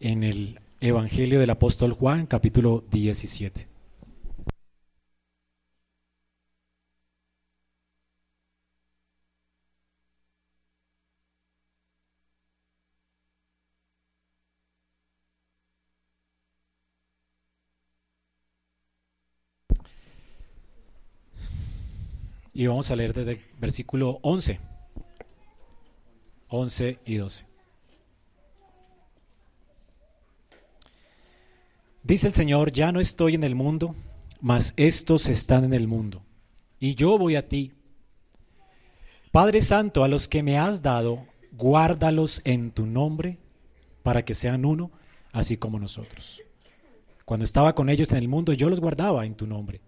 en el Evangelio del apóstol Juan, capítulo 17. Y vamos a leer desde el versículo 11. 11 y 12. Dice el Señor, ya no estoy en el mundo, mas estos están en el mundo, y yo voy a ti. Padre Santo, a los que me has dado, guárdalos en tu nombre, para que sean uno, así como nosotros. Cuando estaba con ellos en el mundo, yo los guardaba en tu nombre.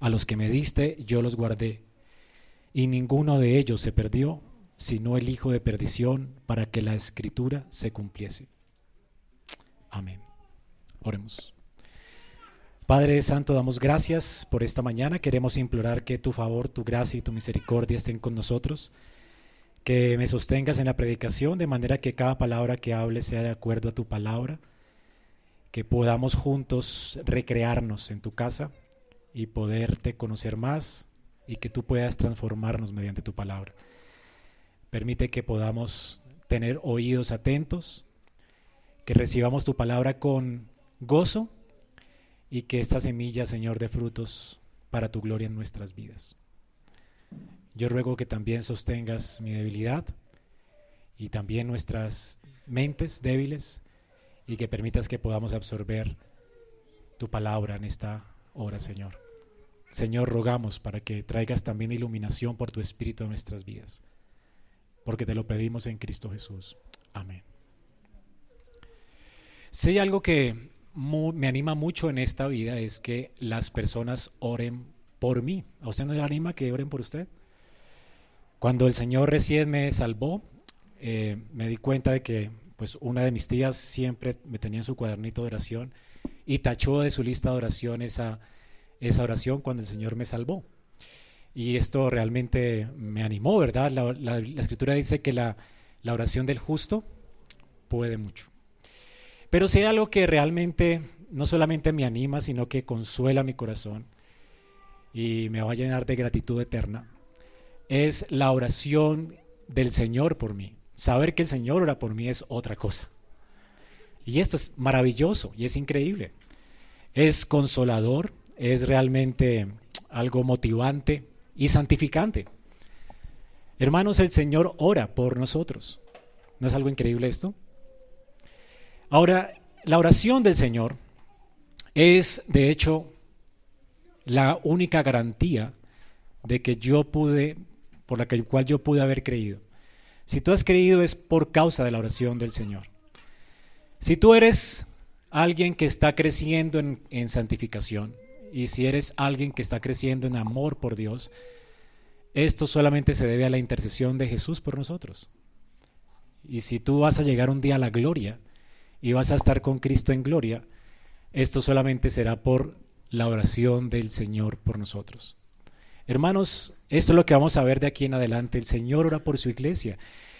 A los que me diste, yo los guardé y ninguno de ellos se perdió, sino el hijo de perdición, para que la escritura se cumpliese. Amén. Oremos. Padre Santo, damos gracias por esta mañana. Queremos implorar que tu favor, tu gracia y tu misericordia estén con nosotros. Que me sostengas en la predicación de manera que cada palabra que hable sea de acuerdo a tu palabra. Que podamos juntos recrearnos en tu casa y poderte conocer más y que tú puedas transformarnos mediante tu palabra. Permite que podamos tener oídos atentos, que recibamos tu palabra con gozo y que esta semilla, Señor, de frutos para tu gloria en nuestras vidas. Yo ruego que también sostengas mi debilidad y también nuestras mentes débiles y que permitas que podamos absorber tu palabra en esta hora, Señor. Señor, rogamos para que traigas también iluminación por tu Espíritu a nuestras vidas, porque te lo pedimos en Cristo Jesús. Amén. Si hay algo que me anima mucho en esta vida es que las personas oren por mí. ¿A usted no le anima que oren por usted? Cuando el Señor recién me salvó, eh, me di cuenta de que pues una de mis tías siempre me tenía en su cuadernito de oración y tachó de su lista de oración esa esa oración cuando el Señor me salvó. Y esto realmente me animó, ¿verdad? La, escritura dice que la, la oración del justo puede mucho. Pero si hay algo que realmente no solamente me anima, sino que consuela mi corazón y me va a llenar de gratitud eterna, es la oración del Señor por mí. Saber que el Señor ora por mí es otra cosa. Y esto es maravilloso y es increíble. Es consolador, es realmente algo motivante y santificante. Hermanos, el Señor ora por nosotros. ¿No es algo increíble esto? Ahora, la oración del Señor es, de hecho, la única garantía de que yo pude, por la cual yo pude haber creído. Si tú has creído es por causa de la oración del Señor. Si tú eres alguien que está creciendo en, en santificación, y si eres alguien que está creciendo en amor por Dios, esto solamente se debe a la intercesión de Jesús por nosotros. Y si tú vas a llegar un día a la gloria y vas a estar con Cristo en gloria, esto solamente será por la oración del Señor por nosotros. Hermanos, esto es lo que vamos a ver de aquí en adelante. El Señor ora por su iglesia.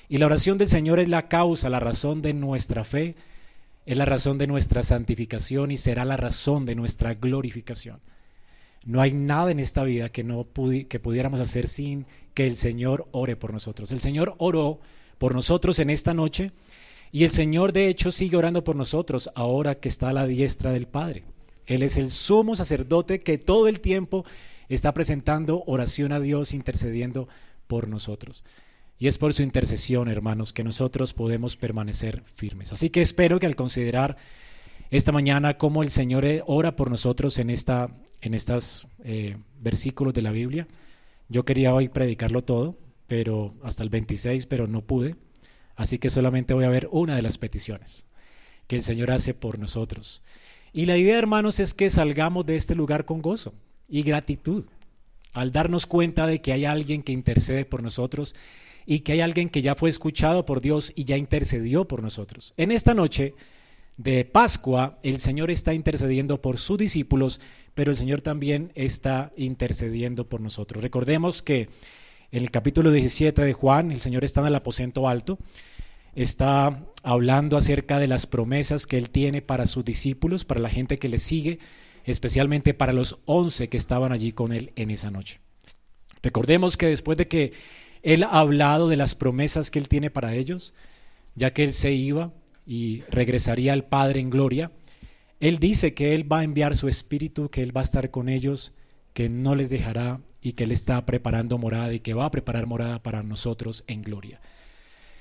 Y la oración del Señor es la causa, la razón de nuestra fe es la razón de nuestra santificación y será la razón de nuestra glorificación. No hay nada en esta vida que, no que pudiéramos hacer sin que el Señor ore por nosotros. El Señor oró por nosotros en esta noche y el Señor de hecho sigue orando por nosotros ahora que está a la diestra del Padre. Él es el sumo sacerdote que todo el tiempo está presentando oración a Dios, intercediendo por nosotros. Y es por su intercesión, hermanos, que nosotros podemos permanecer firmes. Así que espero que al considerar esta mañana cómo el Señor ora por nosotros en, esta, en estos eh, versículos de la Biblia, yo quería hoy predicarlo todo, pero hasta el 26, pero no pude. Así que solamente voy a ver una de las peticiones que el Señor hace por nosotros. Y la idea, hermanos, es que salgamos de este lugar con gozo y gratitud, al darnos cuenta de que hay alguien que intercede por nosotros y que hay alguien que ya fue escuchado por Dios y ya intercedió por nosotros. En esta noche de Pascua, el Señor está intercediendo por sus discípulos, pero el Señor también está intercediendo por nosotros. Recordemos que en el capítulo 17 de Juan, el Señor está en el aposento alto, está hablando acerca de las promesas que Él tiene para sus discípulos, para la gente que le sigue, especialmente para los once que estaban allí con Él en esa noche. Recordemos que después de que Él ha hablado de las promesas que Él tiene para ellos, ya que Él se iba y regresaría al Padre en gloria, Él dice que Él va a enviar su Espíritu, que Él va a estar con ellos, que no les dejará y que Él está preparando morada y que va a preparar morada para nosotros en gloria.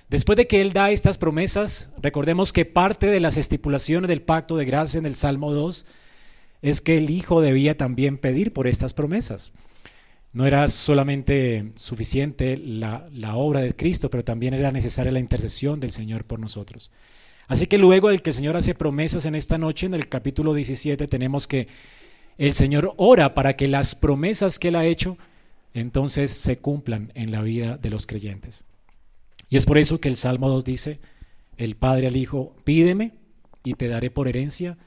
Después de que Él da estas promesas, recordemos que parte de las estipulaciones del pacto de gracia en el Salmo 2 es que el Hijo debía también pedir por estas promesas. No era solamente suficiente la, obra de Cristo, pero también era necesaria la intercesión del Señor por nosotros. Así que luego de que el Señor hace promesas en esta noche, en el capítulo 17, tenemos que el Señor ora para que las promesas que Él ha hecho entonces se cumplan en la vida de los creyentes. Y es por eso que el Salmo 2 dice, el Padre al Hijo, pídeme y te daré por herencia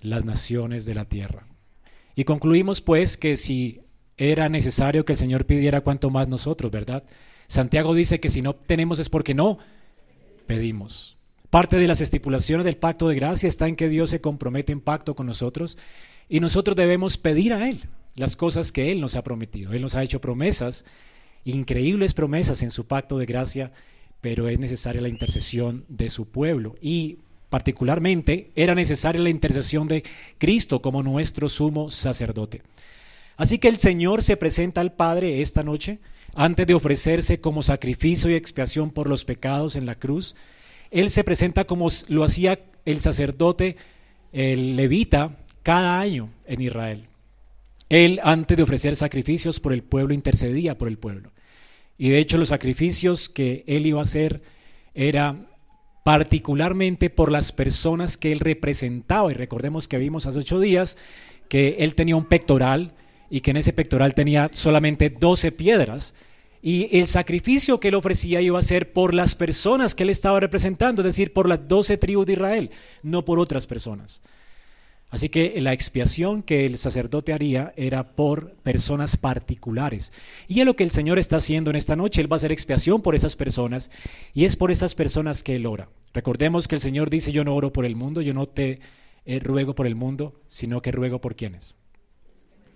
las naciones de la tierra. Y concluimos pues que si era necesario que el Señor pidiera cuanto más nosotros, ¿verdad? Santiago dice que si no tenemos es porque no pedimos. Parte de las estipulaciones del pacto de gracia está en que Dios se compromete en pacto con nosotros y nosotros debemos pedir a Él las cosas que Él nos ha prometido. Él nos ha hecho promesas increíbles promesas en su pacto de gracia, pero es necesaria la intercesión de su pueblo. Y particularmente era necesaria la intercesión de Cristo como nuestro sumo sacerdote. Así que el Señor se presenta al Padre esta noche, antes de ofrecerse como sacrificio y expiación por los pecados en la cruz. Él se presenta como lo hacía el sacerdote, el levita, cada año en Israel. Él, antes de ofrecer sacrificios por el pueblo, intercedía por el pueblo. Y de hecho los sacrificios que él iba a hacer era particularmente por las personas que él representaba. Y recordemos que vimos hace ocho días que él tenía un pectoral y que en ese pectoral tenía solamente doce piedras. Y el sacrificio que él ofrecía iba a ser por las personas que él estaba representando, es decir, por las doce tribus de Israel, no por otras personas. Así que la expiación que el sacerdote haría era por personas particulares. Y es lo que el Señor está haciendo en esta noche. Él va a hacer expiación por esas personas y es por esas personas que Él ora. Recordemos que el Señor dice, yo no oro por el mundo, yo no te eh, ruego por el mundo, sino que ruego por quienes.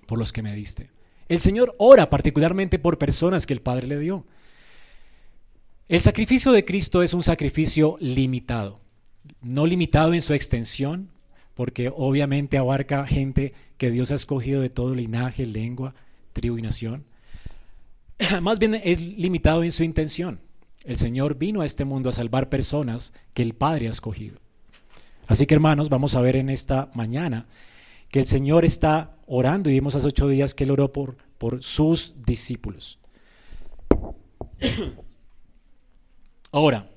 Por los que me diste. El Señor ora particularmente por personas que el Padre le dio. El sacrificio de Cristo es un sacrificio limitado. No limitado en su extensión, porque obviamente abarca gente que Dios ha escogido de todo linaje, lengua, tribu y nación. Más bien es limitado en su intención. El Señor vino a este mundo a salvar personas que el Padre ha escogido. Así que hermanos, vamos a ver en esta mañana que el Señor está orando y vimos hace ocho días que Él oró por, por sus discípulos. Ahora,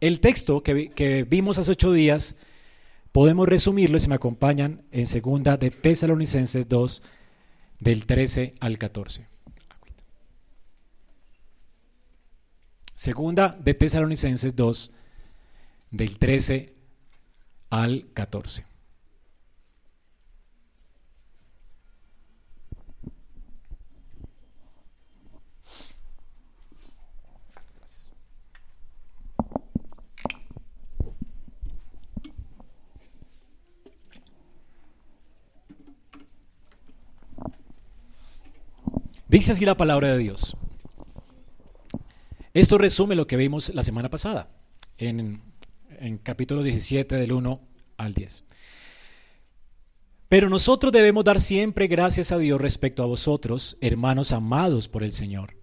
el texto que, que vimos hace ocho días Podemos resumirlo si me acompañan en segunda de Tesalonicenses 2, del 13 al 14. Segunda de Tesalonicenses 2, del 13 al 14. Dice así la palabra de Dios. Esto resume lo que vimos la semana pasada, en, en capítulo 17 del 1 al 10. Pero nosotros debemos dar siempre gracias a Dios respecto a vosotros, hermanos amados por el Señor,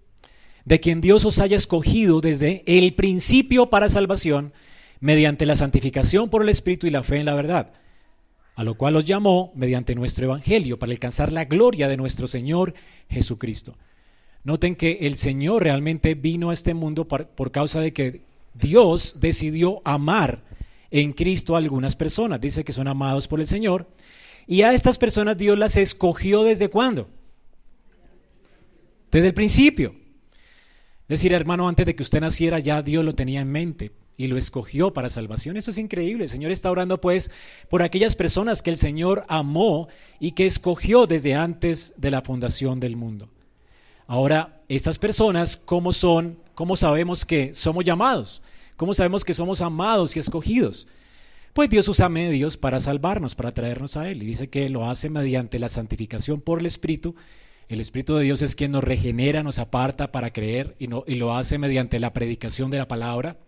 de quien Dios os haya escogido desde el principio para salvación, mediante la santificación por el Espíritu y la fe en la verdad a lo cual los llamó mediante nuestro Evangelio para alcanzar la gloria de nuestro Señor Jesucristo. Noten que el Señor realmente vino a este mundo por, causa de que Dios decidió amar en Cristo a algunas personas. Dice que son amados por el Señor. Y a estas personas Dios las escogió desde cuándo? Desde el principio. Es decir, hermano, antes de que usted naciera ya Dios lo tenía en mente y lo escogió para salvación. Eso es increíble. El Señor está orando pues por aquellas personas que el Señor amó y que escogió desde antes de la fundación del mundo. Ahora, estas personas, ¿cómo son ¿Cómo sabemos que somos llamados? ¿Cómo sabemos que somos amados y escogidos? Pues Dios usa medios para salvarnos, para traernos a Él. Y dice que lo hace mediante la santificación por el Espíritu. El Espíritu de Dios es quien nos regenera, nos aparta para creer y, y lo hace mediante la predicación de la palabra.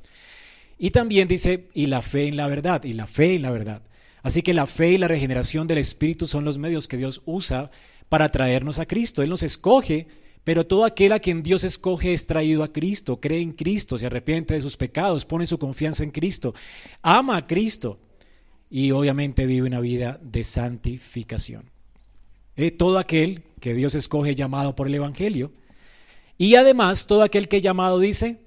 Y también dice, y la fe en la verdad, y la fe en la verdad. Así que la fe y la regeneración del Espíritu son los medios que Dios usa para traernos a Cristo. Él nos escoge, pero todo aquel a quien Dios escoge es traído a Cristo, cree en Cristo, se arrepiente de sus pecados, pone su confianza en Cristo, ama a Cristo y obviamente vive una vida de santificación. Eh, todo aquel que Dios escoge llamado por el Evangelio y además todo aquel que llamado dice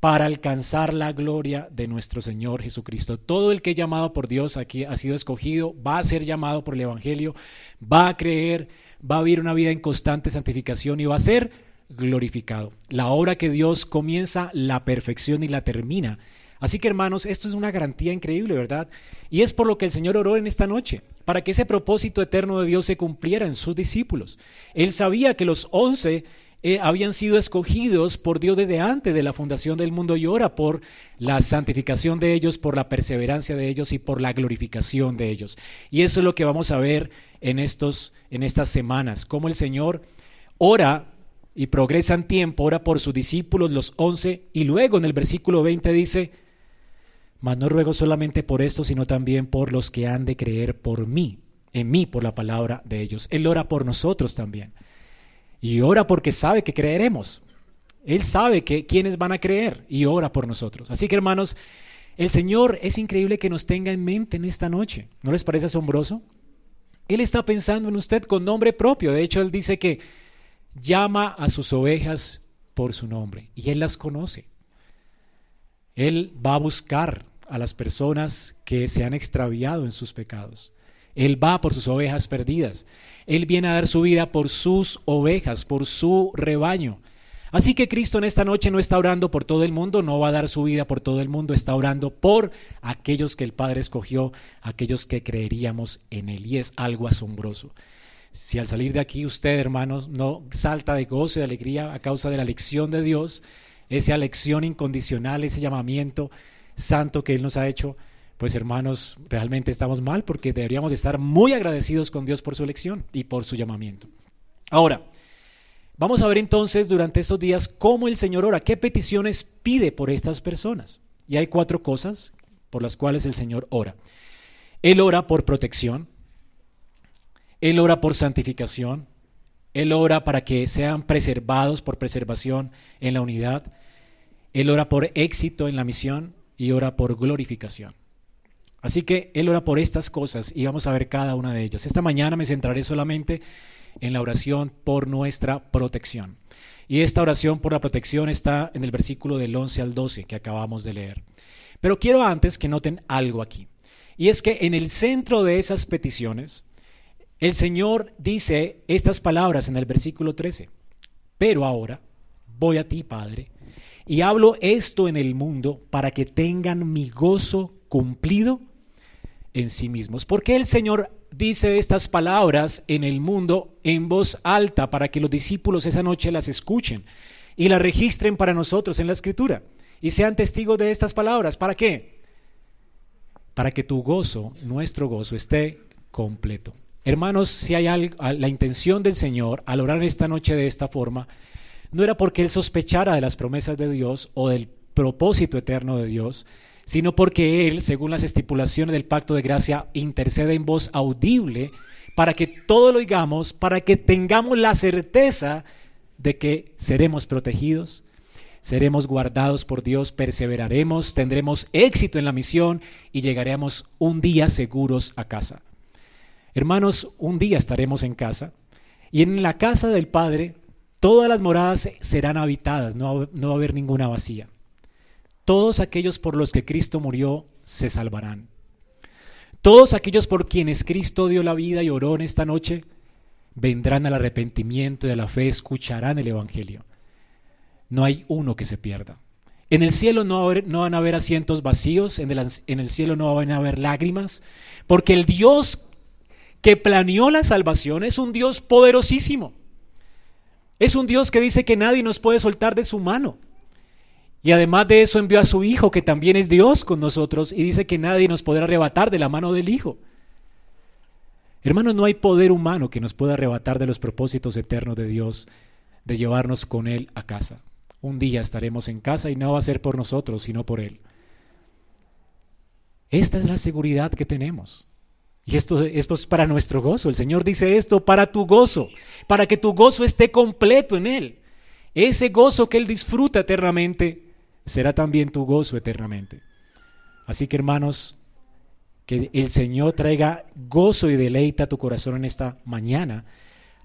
para alcanzar la gloria de nuestro Señor Jesucristo. Todo el que llamado por Dios aquí ha sido escogido, va a ser llamado por el Evangelio, va a creer, va a vivir una vida en constante santificación y va a ser glorificado. La obra que Dios comienza, la perfección y la termina. Así que hermanos, esto es una garantía increíble, ¿verdad? Y es por lo que el Señor oró en esta noche, para que ese propósito eterno de Dios se cumpliera en sus discípulos. Él sabía que los once eh, habían sido escogidos por Dios desde antes de la fundación del mundo y ora por la santificación de ellos, por la perseverancia de ellos y por la glorificación de ellos. Y eso es lo que vamos a ver en, estos, en estas semanas, cómo el Señor ora y progresa en tiempo, ora por sus discípulos, los once, y luego en el versículo 20 dice, mas no ruego solamente por esto, sino también por los que han de creer por mí, en mí, por la palabra de ellos. Él ora por nosotros también. Y ora porque sabe que creeremos. Él sabe que quienes van a creer y ora por nosotros. Así que hermanos, el Señor es increíble que nos tenga en mente en esta noche. ¿No les parece asombroso? Él está pensando en usted con nombre propio. De hecho, Él dice que llama a sus ovejas por su nombre y Él las conoce. Él va a buscar a las personas que se han extraviado en sus pecados. Él va por sus ovejas perdidas. Él viene a dar su vida por sus ovejas, por su rebaño. Así que Cristo en esta noche no está orando por todo el mundo, no va a dar su vida por todo el mundo, está orando por aquellos que el Padre escogió, aquellos que creeríamos en Él. Y es algo asombroso. Si al salir de aquí usted, hermanos, no salta de gozo y de alegría a causa de la lección de Dios, esa lección incondicional, ese llamamiento santo que Él nos ha hecho, pues hermanos, realmente estamos mal porque deberíamos de estar muy agradecidos con Dios por su elección y por su llamamiento. Ahora, vamos a ver entonces durante estos días cómo el Señor ora, qué peticiones pide por estas personas. Y hay cuatro cosas por las cuales el Señor ora. Él ora por protección, Él ora por santificación, Él ora para que sean preservados por preservación en la unidad, Él ora por éxito en la misión y ora por glorificación. Así que Él ora por estas cosas y vamos a ver cada una de ellas. Esta mañana me centraré solamente en la oración por nuestra protección. Y esta oración por la protección está en el versículo del 11 al 12 que acabamos de leer. Pero quiero antes que noten algo aquí. Y es que en el centro de esas peticiones, el Señor dice estas palabras en el versículo 13. Pero ahora voy a ti, Padre, y hablo esto en el mundo para que tengan mi gozo cumplido en sí mismos. ¿Por qué el Señor dice estas palabras en el mundo en voz alta para que los discípulos esa noche las escuchen y las registren para nosotros en la escritura y sean testigos de estas palabras? ¿Para qué? Para que tu gozo, nuestro gozo, esté completo. Hermanos, si hay algo, la intención del Señor al orar esta noche de esta forma, no era porque Él sospechara de las promesas de Dios o del propósito eterno de Dios, sino porque Él, según las estipulaciones del pacto de gracia, intercede en voz audible para que todo lo oigamos, para que tengamos la certeza de que seremos protegidos, seremos guardados por Dios, perseveraremos, tendremos éxito en la misión y llegaremos un día seguros a casa. Hermanos, un día estaremos en casa y en la casa del Padre todas las moradas serán habitadas, no, no va a haber ninguna vacía todos aquellos por los que Cristo murió se salvarán. Todos aquellos por quienes Cristo dio la vida y oró en esta noche vendrán al arrepentimiento y a la fe, escucharán el Evangelio. No hay uno que se pierda. En el cielo no, van a haber asientos vacíos, en el, en el cielo no van a haber lágrimas, porque el Dios que planeó la salvación es un Dios poderosísimo. Es un Dios que dice que nadie nos puede soltar de su mano. Y además de eso envió a su Hijo, que también es Dios con nosotros, y dice que nadie nos podrá arrebatar de la mano del Hijo. Hermanos, no hay poder humano que nos pueda arrebatar de los propósitos eternos de Dios, de llevarnos con Él a casa. Un día estaremos en casa y no va a ser por nosotros, sino por Él. Esta es la seguridad que tenemos. Y esto, esto, es para nuestro gozo. El Señor dice esto para tu gozo, para que tu gozo esté completo en Él. Ese gozo que Él disfruta eternamente será también tu gozo eternamente. Así que hermanos, que el Señor traiga gozo y deleita a tu corazón en esta mañana,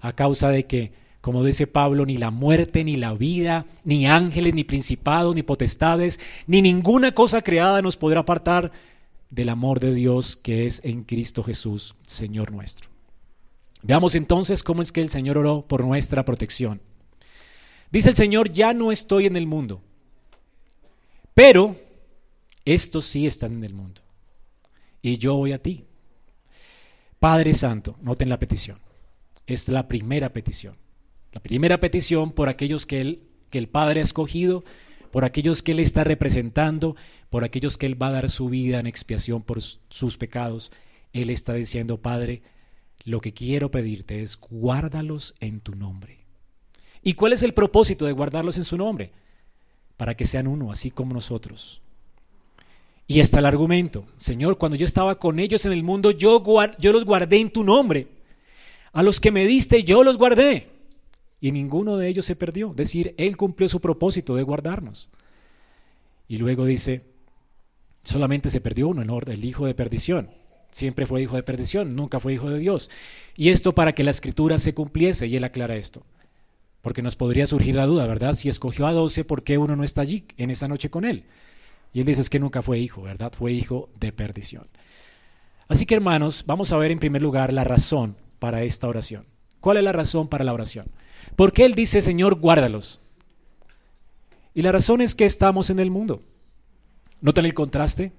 a causa de que, como dice Pablo, ni la muerte, ni la vida, ni ángeles, ni principados, ni potestades, ni ninguna cosa creada nos podrá apartar del amor de Dios que es en Cristo Jesús, Señor nuestro. Veamos entonces cómo es que el Señor oró por nuestra protección. Dice el Señor, ya no estoy en el mundo, pero estos sí están en el mundo. Y yo voy a ti. Padre Santo, noten la petición. Es la primera petición. La primera petición por aquellos que, él, que el Padre ha escogido, por aquellos que Él está representando, por aquellos que Él va a dar su vida en expiación por sus pecados. Él está diciendo, Padre, lo que quiero pedirte es guárdalos en tu nombre. ¿Y cuál es el propósito de guardarlos en su nombre? Para que sean uno, así como nosotros. Y está el argumento, Señor, cuando yo estaba con ellos en el mundo, yo, los guardé en tu nombre. A los que me diste, yo los guardé. Y ninguno de ellos se perdió. Es decir, Él cumplió su propósito de guardarnos. Y luego dice, solamente se perdió uno, el hijo de perdición. Siempre fue hijo de perdición, nunca fue hijo de Dios. Y esto para que la escritura se cumpliese, y él aclara esto. Porque nos podría surgir la duda, ¿verdad? Si escogió a doce, ¿por qué uno no está allí en esa noche con él? Y él dice es que nunca fue hijo, ¿verdad? Fue hijo de perdición. Así que hermanos, vamos a ver en primer lugar la razón para esta oración. ¿Cuál es la razón para la oración? ¿Por qué él dice, Señor, guárdalos? Y la razón es que estamos en el mundo. ¿Notan el contraste?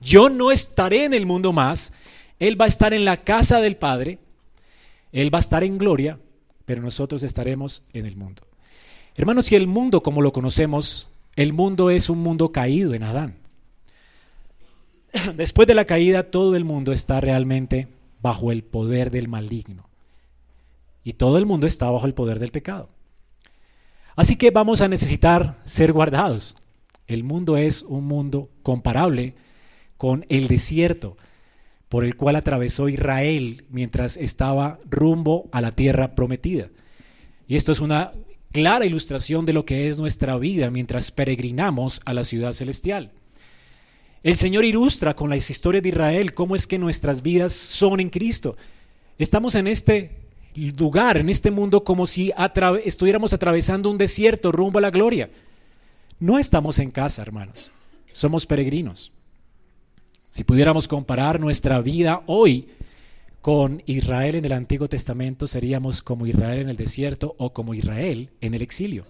Yo no estaré en el mundo más, Él va a estar en la casa del Padre, Él va a estar en gloria, pero nosotros estaremos en el mundo. Hermanos, si el mundo como lo conocemos, el mundo es un mundo caído en Adán. Después de la caída, todo el mundo está realmente bajo el poder del maligno. Y todo el mundo está bajo el poder del pecado. Así que vamos a necesitar ser guardados. El mundo es un mundo comparable con el desierto por el cual atravesó Israel mientras estaba rumbo a la tierra prometida. Y esto es una clara ilustración de lo que es nuestra vida mientras peregrinamos a la ciudad celestial. El Señor ilustra con las historias de Israel cómo es que nuestras vidas son en Cristo. Estamos en este lugar, en este mundo, como si estuviéramos atravesando un desierto rumbo a la gloria. No estamos en casa, hermanos. Somos peregrinos. Si pudiéramos comparar nuestra vida hoy con Israel en el Antiguo Testamento, seríamos como Israel en el desierto o como Israel en el exilio.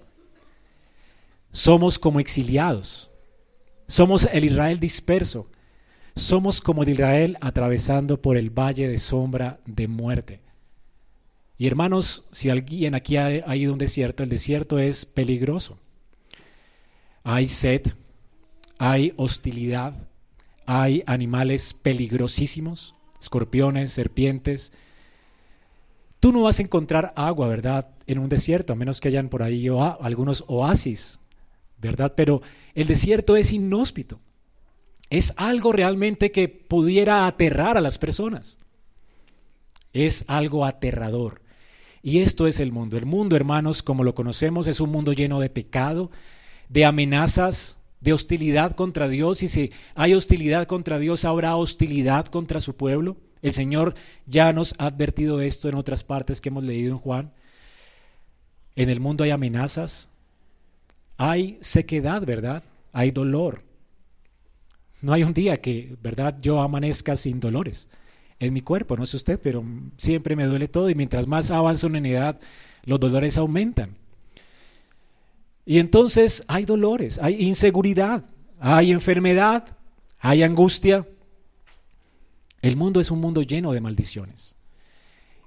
Somos como exiliados. Somos el Israel disperso. Somos como el Israel atravesando por el valle de sombra de muerte. Y hermanos, si alguien aquí ha, ha ido a un desierto, el desierto es peligroso hay sed, hay hostilidad, hay animales peligrosísimos, escorpiones, serpientes. Tú no vas a encontrar agua, ¿verdad?, en un desierto, a menos que hayan por ahí algunos oasis, ¿verdad? Pero el desierto es inhóspito. Es algo realmente que pudiera aterrar a las personas. Es algo aterrador. Y esto es el mundo. El mundo, hermanos, como lo conocemos, es un mundo lleno de pecado, de amenazas, de hostilidad contra Dios. Y si hay hostilidad contra Dios, habrá hostilidad contra su pueblo. El Señor ya nos ha advertido esto en otras partes que hemos leído en Juan. En el mundo hay amenazas, hay sequedad, ¿verdad? Hay dolor. No hay un día que, ¿verdad? Yo amanezca sin dolores en mi cuerpo, no sé usted, pero siempre me duele todo y mientras más avanzo en edad, los dolores aumentan. Y entonces hay dolores, hay inseguridad, hay enfermedad, hay angustia. El mundo es un mundo lleno de maldiciones.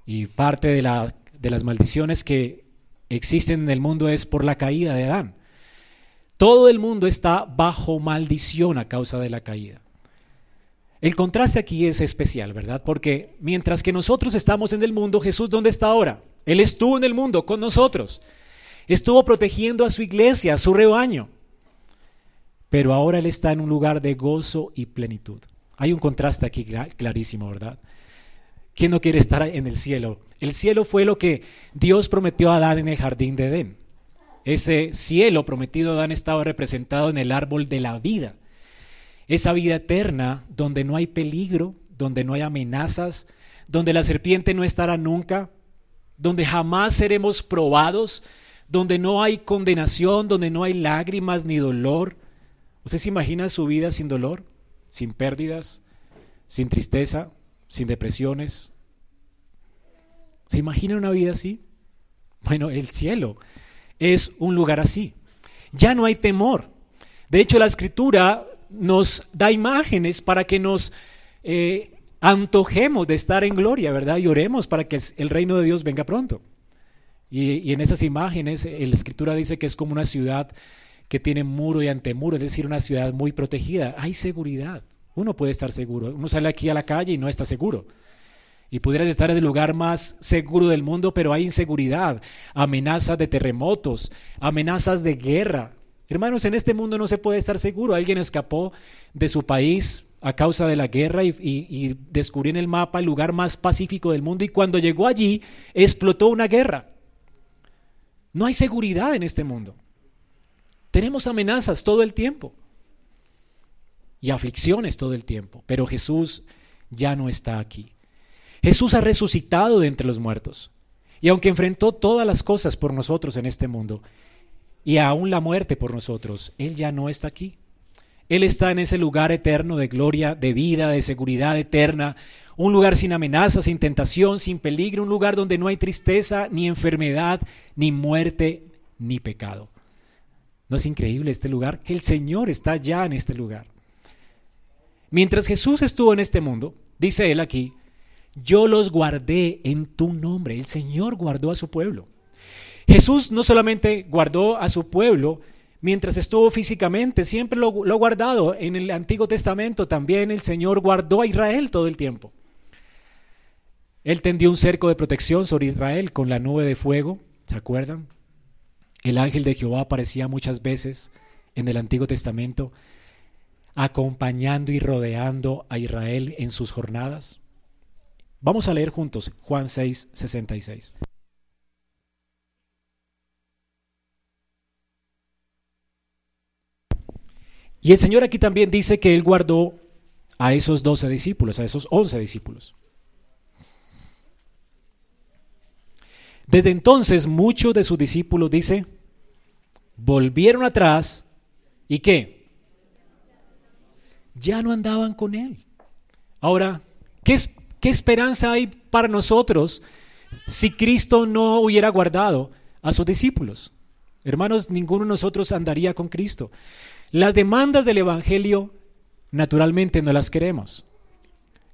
Y parte de, las maldiciones que existen en el mundo es por la caída de Adán. Todo el mundo está bajo maldición a causa de la caída. El contraste aquí es especial, ¿verdad? Porque mientras que nosotros estamos en el mundo, Jesús, ¿dónde está ahora? Él estuvo en el mundo con nosotros. Estuvo protegiendo a su iglesia, a su rebaño. Pero ahora Él está en un lugar de gozo y plenitud. Hay un contraste aquí clarísimo, ¿verdad? ¿Quién no quiere estar en el cielo? El cielo fue lo que Dios prometió a Adán en el jardín de Edén. Ese cielo prometido a Adán estaba representado en el árbol de la vida. Esa vida eterna donde no hay peligro, donde no hay amenazas, donde la serpiente no estará nunca, donde jamás seremos probados, donde no hay condenación, donde no hay lágrimas ni dolor. ¿Usted se imagina su vida sin dolor, sin pérdidas, sin tristeza, sin depresiones? ¿Se imagina una vida así? Bueno, el cielo es un lugar así. Ya no hay temor. De hecho, la escritura nos da imágenes para que nos eh, antojemos de estar en gloria, ¿verdad? Y oremos para que el reino de Dios venga pronto. Y, en esas imágenes, eh, la escritura dice que es como una ciudad que tiene muro y antemuro, es decir, una ciudad muy protegida. Hay seguridad. Uno puede estar seguro. Uno sale aquí a la calle y no está seguro. Y pudieras estar en el lugar más seguro del mundo, pero hay inseguridad, amenazas de terremotos, amenazas de guerra. Hermanos, en este mundo no se puede estar seguro. Alguien escapó de su país a causa de la guerra y, descubrió en el mapa el lugar más pacífico del mundo y cuando llegó allí explotó una guerra. No hay seguridad en este mundo. Tenemos amenazas todo el tiempo y aflicciones todo el tiempo, pero Jesús ya no está aquí. Jesús ha resucitado de entre los muertos. Y aunque enfrentó todas las cosas por nosotros en este mundo, y aún la muerte por nosotros, Él ya no está aquí. Él está en ese lugar eterno de gloria, de vida, de seguridad eterna, un lugar sin amenaza, sin tentación, sin peligro, un lugar donde no hay tristeza, ni enfermedad, ni muerte, ni pecado. ¿No es increíble este lugar? El Señor está ya en este lugar. Mientras Jesús estuvo en este mundo, dice Él aquí, yo los guardé en tu nombre. El Señor guardó a su pueblo. Jesús no solamente guardó a su pueblo mientras estuvo físicamente, siempre lo, ha guardado. En el Antiguo Testamento también el Señor guardó a Israel todo el tiempo. Él tendió un cerco de protección sobre Israel con la nube de fuego, ¿se acuerdan? El ángel de Jehová aparecía muchas veces en el Antiguo Testamento, acompañando y rodeando a Israel en sus jornadas. Vamos a leer juntos Juan 6, 66. Y el Señor aquí también dice que Él guardó a esos doce discípulos, a esos once discípulos. Desde entonces muchos de sus discípulos, dice, volvieron atrás y qué? Ya no andaban con Él. Ahora, ¿qué ¿Qué esperanza hay para nosotros si Cristo no hubiera guardado a sus discípulos? Hermanos, ninguno de nosotros andaría con Cristo. Las demandas del Evangelio, naturalmente, no las queremos.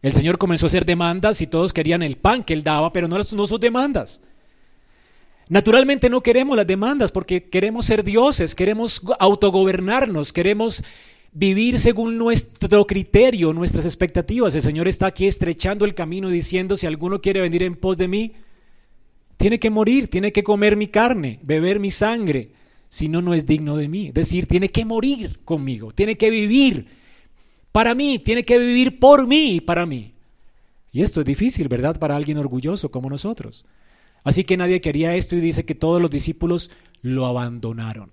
El Señor comenzó a hacer demandas y todos querían el pan que Él daba, pero no, no sus demandas. Naturalmente no queremos las demandas porque queremos ser dioses, queremos autogobernarnos, queremos vivir según nuestro criterio, nuestras expectativas. El Señor está aquí estrechando el camino diciendo, si alguno quiere venir en pos de mí, tiene que morir, tiene que comer mi carne, beber mi sangre, si no, no es digno de mí. Es decir, tiene que morir conmigo, tiene que vivir para mí, tiene que vivir por mí y para mí. Y esto es difícil, ¿verdad? Para alguien orgulloso como nosotros. Así que nadie quería esto y dice que todos los discípulos lo abandonaron.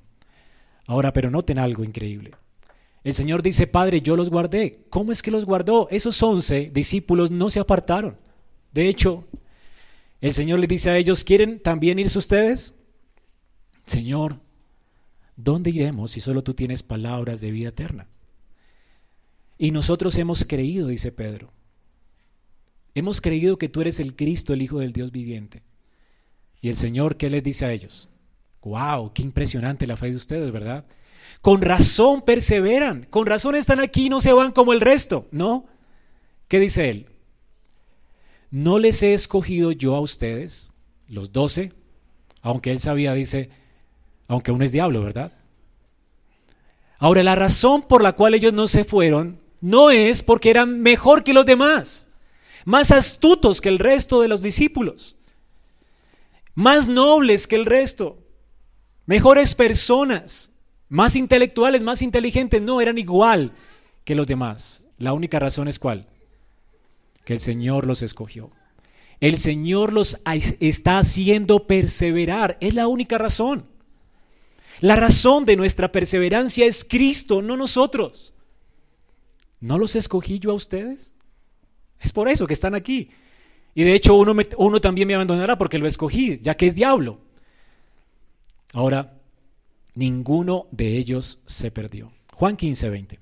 Ahora, pero noten algo increíble. El Señor dice, Padre, yo los guardé. ¿Cómo es que los guardó? Esos once discípulos no se apartaron. De hecho, el Señor le dice a ellos, ¿quieren también irse ustedes? Señor, ¿dónde iremos si solo tú tienes palabras de vida eterna? Y nosotros hemos creído, dice Pedro. Hemos creído que tú eres el Cristo, el Hijo del Dios viviente. Y el Señor, ¿qué les dice a ellos? ¡Wow! ¡Qué impresionante la fe de ustedes, ¿verdad? Con razón perseveran, con razón están aquí y no se van como el resto. No. ¿Qué dice él? ¿No les he escogido yo a ustedes, los doce? Aunque él sabía, dice, aunque uno es diablo, ¿verdad? Ahora, la razón por la cual ellos no se fueron no es porque eran mejor que los demás, más astutos que el resto de los discípulos, más nobles que el resto, mejores personas, más intelectuales, más inteligentes, no, eran igual que los demás. La única razón es cuál? Que el Señor los escogió. El Señor los está haciendo perseverar. Es la única razón. La razón de nuestra perseverancia es Cristo, no nosotros. ¿No los escogí yo a ustedes? Es por eso que están aquí. Y de hecho uno, uno también me abandonará porque lo escogí, ya que es diablo. Ahora, ninguno de ellos se perdió. Juan 15, 20.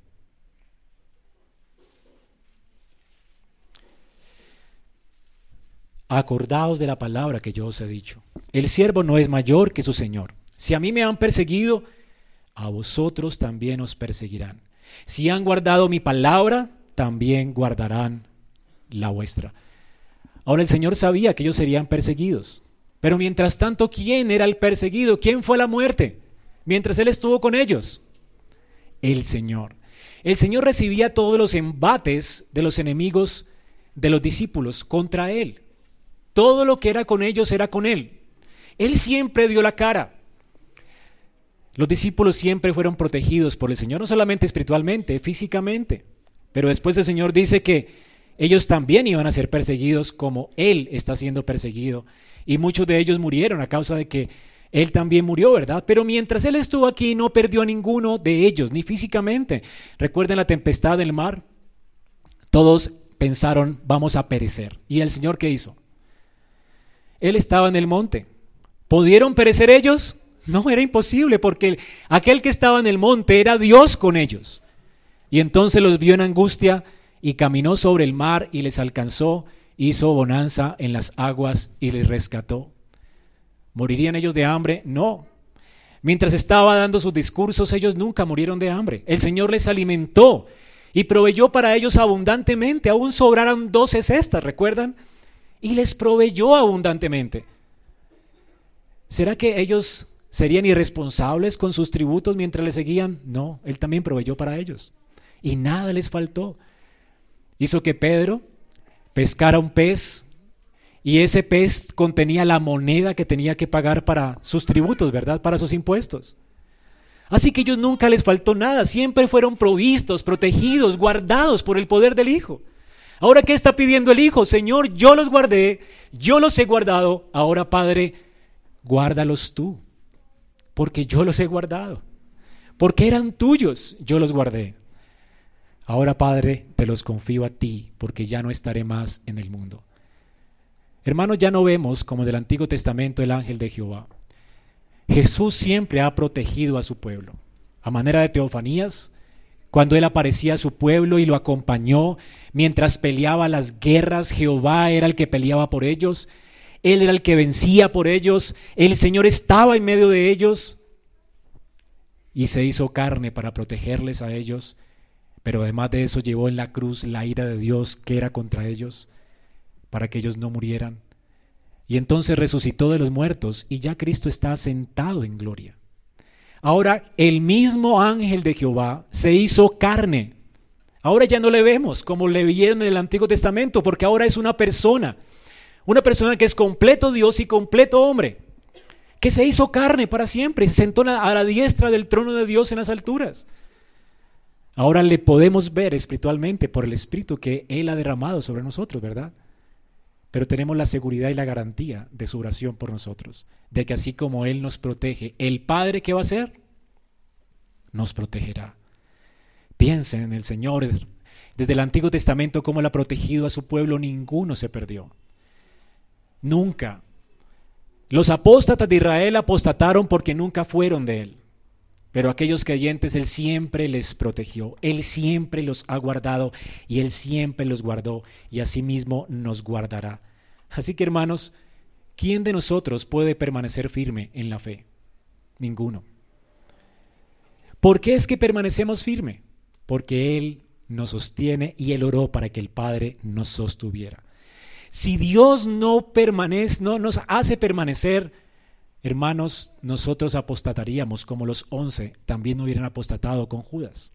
Acordaos de la palabra que yo os he dicho. El siervo no es mayor que su Señor. Si a mí me han perseguido, a vosotros también os perseguirán. Si han guardado mi palabra, también guardarán la vuestra. Ahora el Señor sabía que ellos serían perseguidos. Pero mientras tanto, ¿quién era el perseguido? ¿Quién fue la muerte? Mientras Él estuvo con ellos. El Señor. El Señor recibía todos los embates de los enemigos de los discípulos contra Él. Todo lo que era con ellos era con Él. Él siempre dio la cara. Los discípulos siempre fueron protegidos por el Señor, no solamente espiritualmente, físicamente. Pero después el Señor dice que ellos también iban a ser perseguidos como Él está siendo perseguido. Y muchos de ellos murieron a causa de que Él también murió, ¿verdad? Pero mientras Él estuvo aquí no perdió a ninguno de ellos, ni físicamente. Recuerden la tempestad del mar. Todos pensaron, vamos a perecer. ¿Y el Señor qué hizo? Él estaba en el monte. ¿Pudieron perecer ellos? No, era imposible porque aquel que estaba en el monte era Dios con ellos. Y entonces los vio en angustia y caminó sobre el mar y les alcanzó, hizo bonanza en las aguas y les rescató. ¿Morirían ellos de hambre? No. Mientras estaba dando sus discursos, ellos nunca murieron de hambre. El Señor les alimentó y proveyó para ellos abundantemente. Aún sobraron doce cestas, ¿recuerdan? Y les proveyó abundantemente. ¿Será que ellos ¿Serían irresponsables con sus tributos mientras le seguían? No, Él también proveyó para ellos. Y nada les faltó. Hizo que Pedro pescara un pez y ese pez contenía la moneda que tenía que pagar para sus tributos, ¿verdad? Para sus impuestos. Así que ellos nunca les faltó nada, siempre fueron provistos, protegidos, guardados por el poder del Hijo. Ahora, ¿qué está pidiendo el Hijo? Señor, yo los guardé, yo los he guardado, ahora Padre, guárdalos tú porque yo los he guardado. Porque eran tuyos, yo los guardé. Ahora, Padre, te los confío a ti, porque ya no estaré más en el mundo. Hermanos, ya no vemos como del Antiguo Testamento el ángel de Jehová. Jesús siempre ha protegido a su pueblo. A manera de teofanías, cuando él aparecía a su pueblo y lo acompañó mientras peleaba las guerras, Jehová era el que peleaba por ellos. Él era el que vencía por ellos, el Señor estaba en medio de ellos y se hizo carne para protegerles a ellos, pero además de eso llevó en la cruz la ira de Dios que era contra ellos, para que ellos no murieran. Y entonces resucitó de los muertos y ya Cristo está sentado en gloria. Ahora el mismo ángel de Jehová se hizo carne. Ahora ya no le vemos como le vieron en el Antiguo Testamento, porque ahora es una persona una persona que es completo Dios y completo hombre, que se hizo carne para siempre se sentó a la diestra del trono de Dios en las alturas. Ahora le podemos ver espiritualmente por el Espíritu que Él ha derramado sobre nosotros, ¿verdad? Pero tenemos la seguridad y la garantía de su oración por nosotros, de que así como Él nos protege, el Padre que va a ser, nos protegerá. Piensen en el Señor, desde el Antiguo Testamento, cómo Él ha protegido a su pueblo, ninguno se perdió. Nunca. Los apóstatas de Israel apostataron porque nunca fueron de él. Pero aquellos creyentes Él siempre les protegió, Él siempre los ha guardado y Él siempre los guardó y asimismo nos guardará. Así que hermanos, ¿quién de nosotros puede permanecer firme en la fe? Ninguno. ¿Por qué es que permanecemos firme? Porque Él nos sostiene y Él oró para que el Padre nos sostuviera. Si Dios no permanece, no nos hace permanecer, hermanos, nosotros apostataríamos como los once también hubieran apostatado con Judas.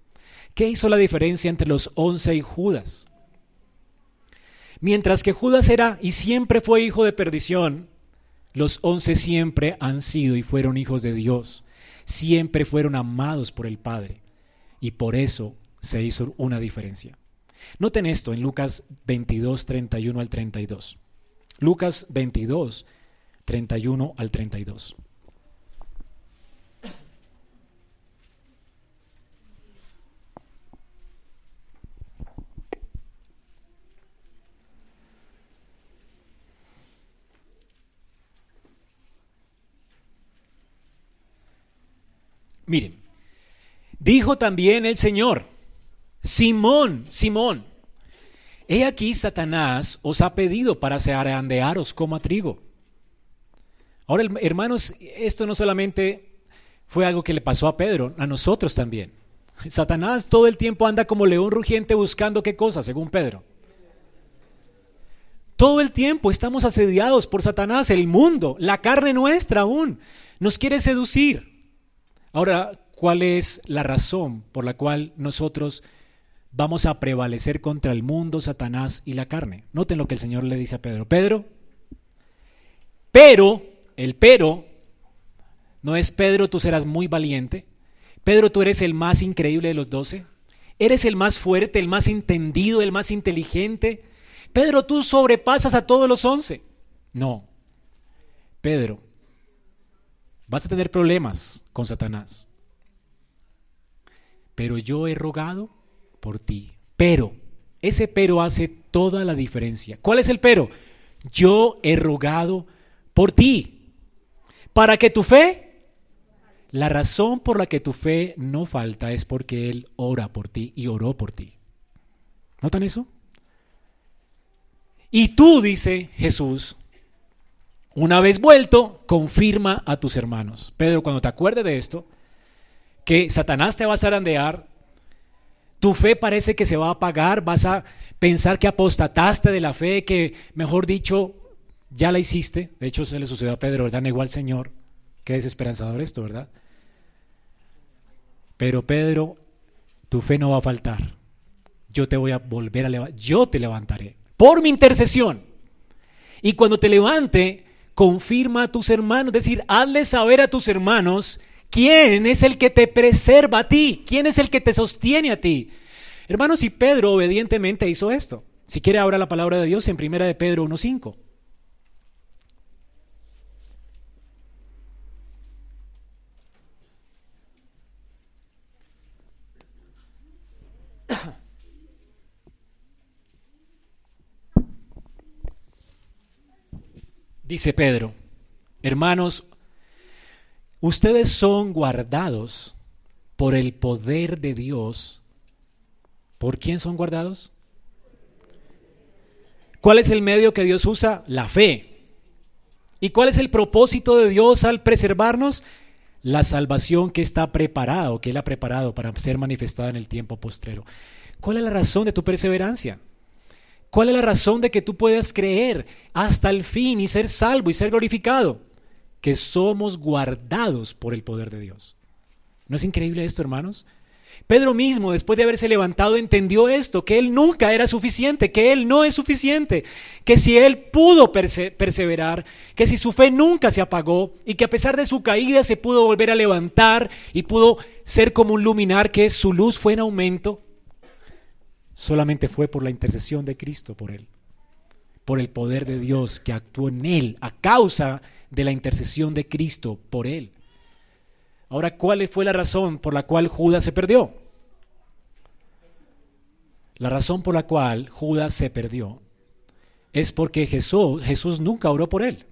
¿Qué hizo la diferencia entre los once y Judas? Mientras que Judas era y siempre fue hijo de perdición, los once siempre han sido y fueron hijos de Dios, siempre fueron amados por el Padre y por eso se hizo una diferencia. Noten esto en Lucas 22, 31 al 32. Lucas 22, 31 al 32. Miren, dijo también el Señor, Simón, Simón, he aquí Satanás os ha pedido para zarandearos como a trigo. Ahora, hermanos, esto no solamente fue algo que le pasó a Pedro, a nosotros también. Satanás todo el tiempo anda como león rugiente buscando qué cosa, según Pedro. Todo el tiempo estamos asediados por Satanás, el mundo, la carne nuestra aún, nos quiere seducir. Ahora, ¿cuál es la razón por la cual nosotros vamos a prevalecer contra el mundo, Satanás y la carne? Noten lo que el Señor le dice a Pedro. Pedro, pero, el pero, no es Pedro, tú serás muy valiente. Pedro, tú eres el más increíble de los doce. Eres el más fuerte, el más entendido, el más inteligente. Pedro, tú sobrepasas a todos los once. No. Pedro, Vas a tener problemas con Satanás. Pero yo he rogado por ti. Pero, ese pero hace toda la diferencia. ¿Cuál es el pero? Yo he rogado por ti. Para que tu fe, la razón por la que tu fe no falta es porque Él ora por ti y oró por ti. ¿Notan eso? Y tú, dice Jesús, una vez vuelto, confirma a tus hermanos. Pedro, cuando te acuerdes de esto, que Satanás te va a zarandear, tu fe parece que se va a apagar, vas a pensar que apostataste de la fe, que mejor dicho, ya la hiciste. De hecho, se le sucedió a Pedro, ¿verdad? Negó al Señor. Qué desesperanzador esto, ¿verdad? Pero Pedro, tu fe no va a faltar. Yo te voy a volver a levantar. Yo te levantaré por mi intercesión. Y cuando te levante, confirma a tus hermanos, es decir, hazle saber a tus hermanos quién es el que te preserva a ti, quién es el que te sostiene a ti. Hermanos, y Pedro obedientemente hizo esto. Si quiere ahora la palabra de Dios en primera de Pedro 1.5. Dice Pedro, hermanos, ustedes son guardados por el poder de Dios. ¿Por quién son guardados? ¿Cuál es el medio que Dios usa? La fe. ¿Y cuál es el propósito de Dios al preservarnos? La salvación que está preparado, que Él ha preparado para ser manifestada en el tiempo postrero. ¿Cuál es la razón de tu perseverancia? ¿Cuál es la razón de que tú puedas creer hasta el fin y ser salvo y ser glorificado? Que somos guardados por el poder de Dios. ¿No es increíble esto, hermanos? Pedro mismo, después de haberse levantado, entendió esto, que él nunca era suficiente, que él no es suficiente, que si él pudo perseverar, que si su fe nunca se apagó y que a pesar de su caída se pudo volver a levantar y pudo ser como un luminar, que su luz fue en aumento, solamente fue por la intercesión de Cristo por él, por el poder de Dios que actuó en él a causa de la intercesión de Cristo por él. Ahora, ¿cuál fue la razón por la cual Judas se perdió? La razón por la cual Judas se perdió es porque Jesús, Jesús nunca oró por él,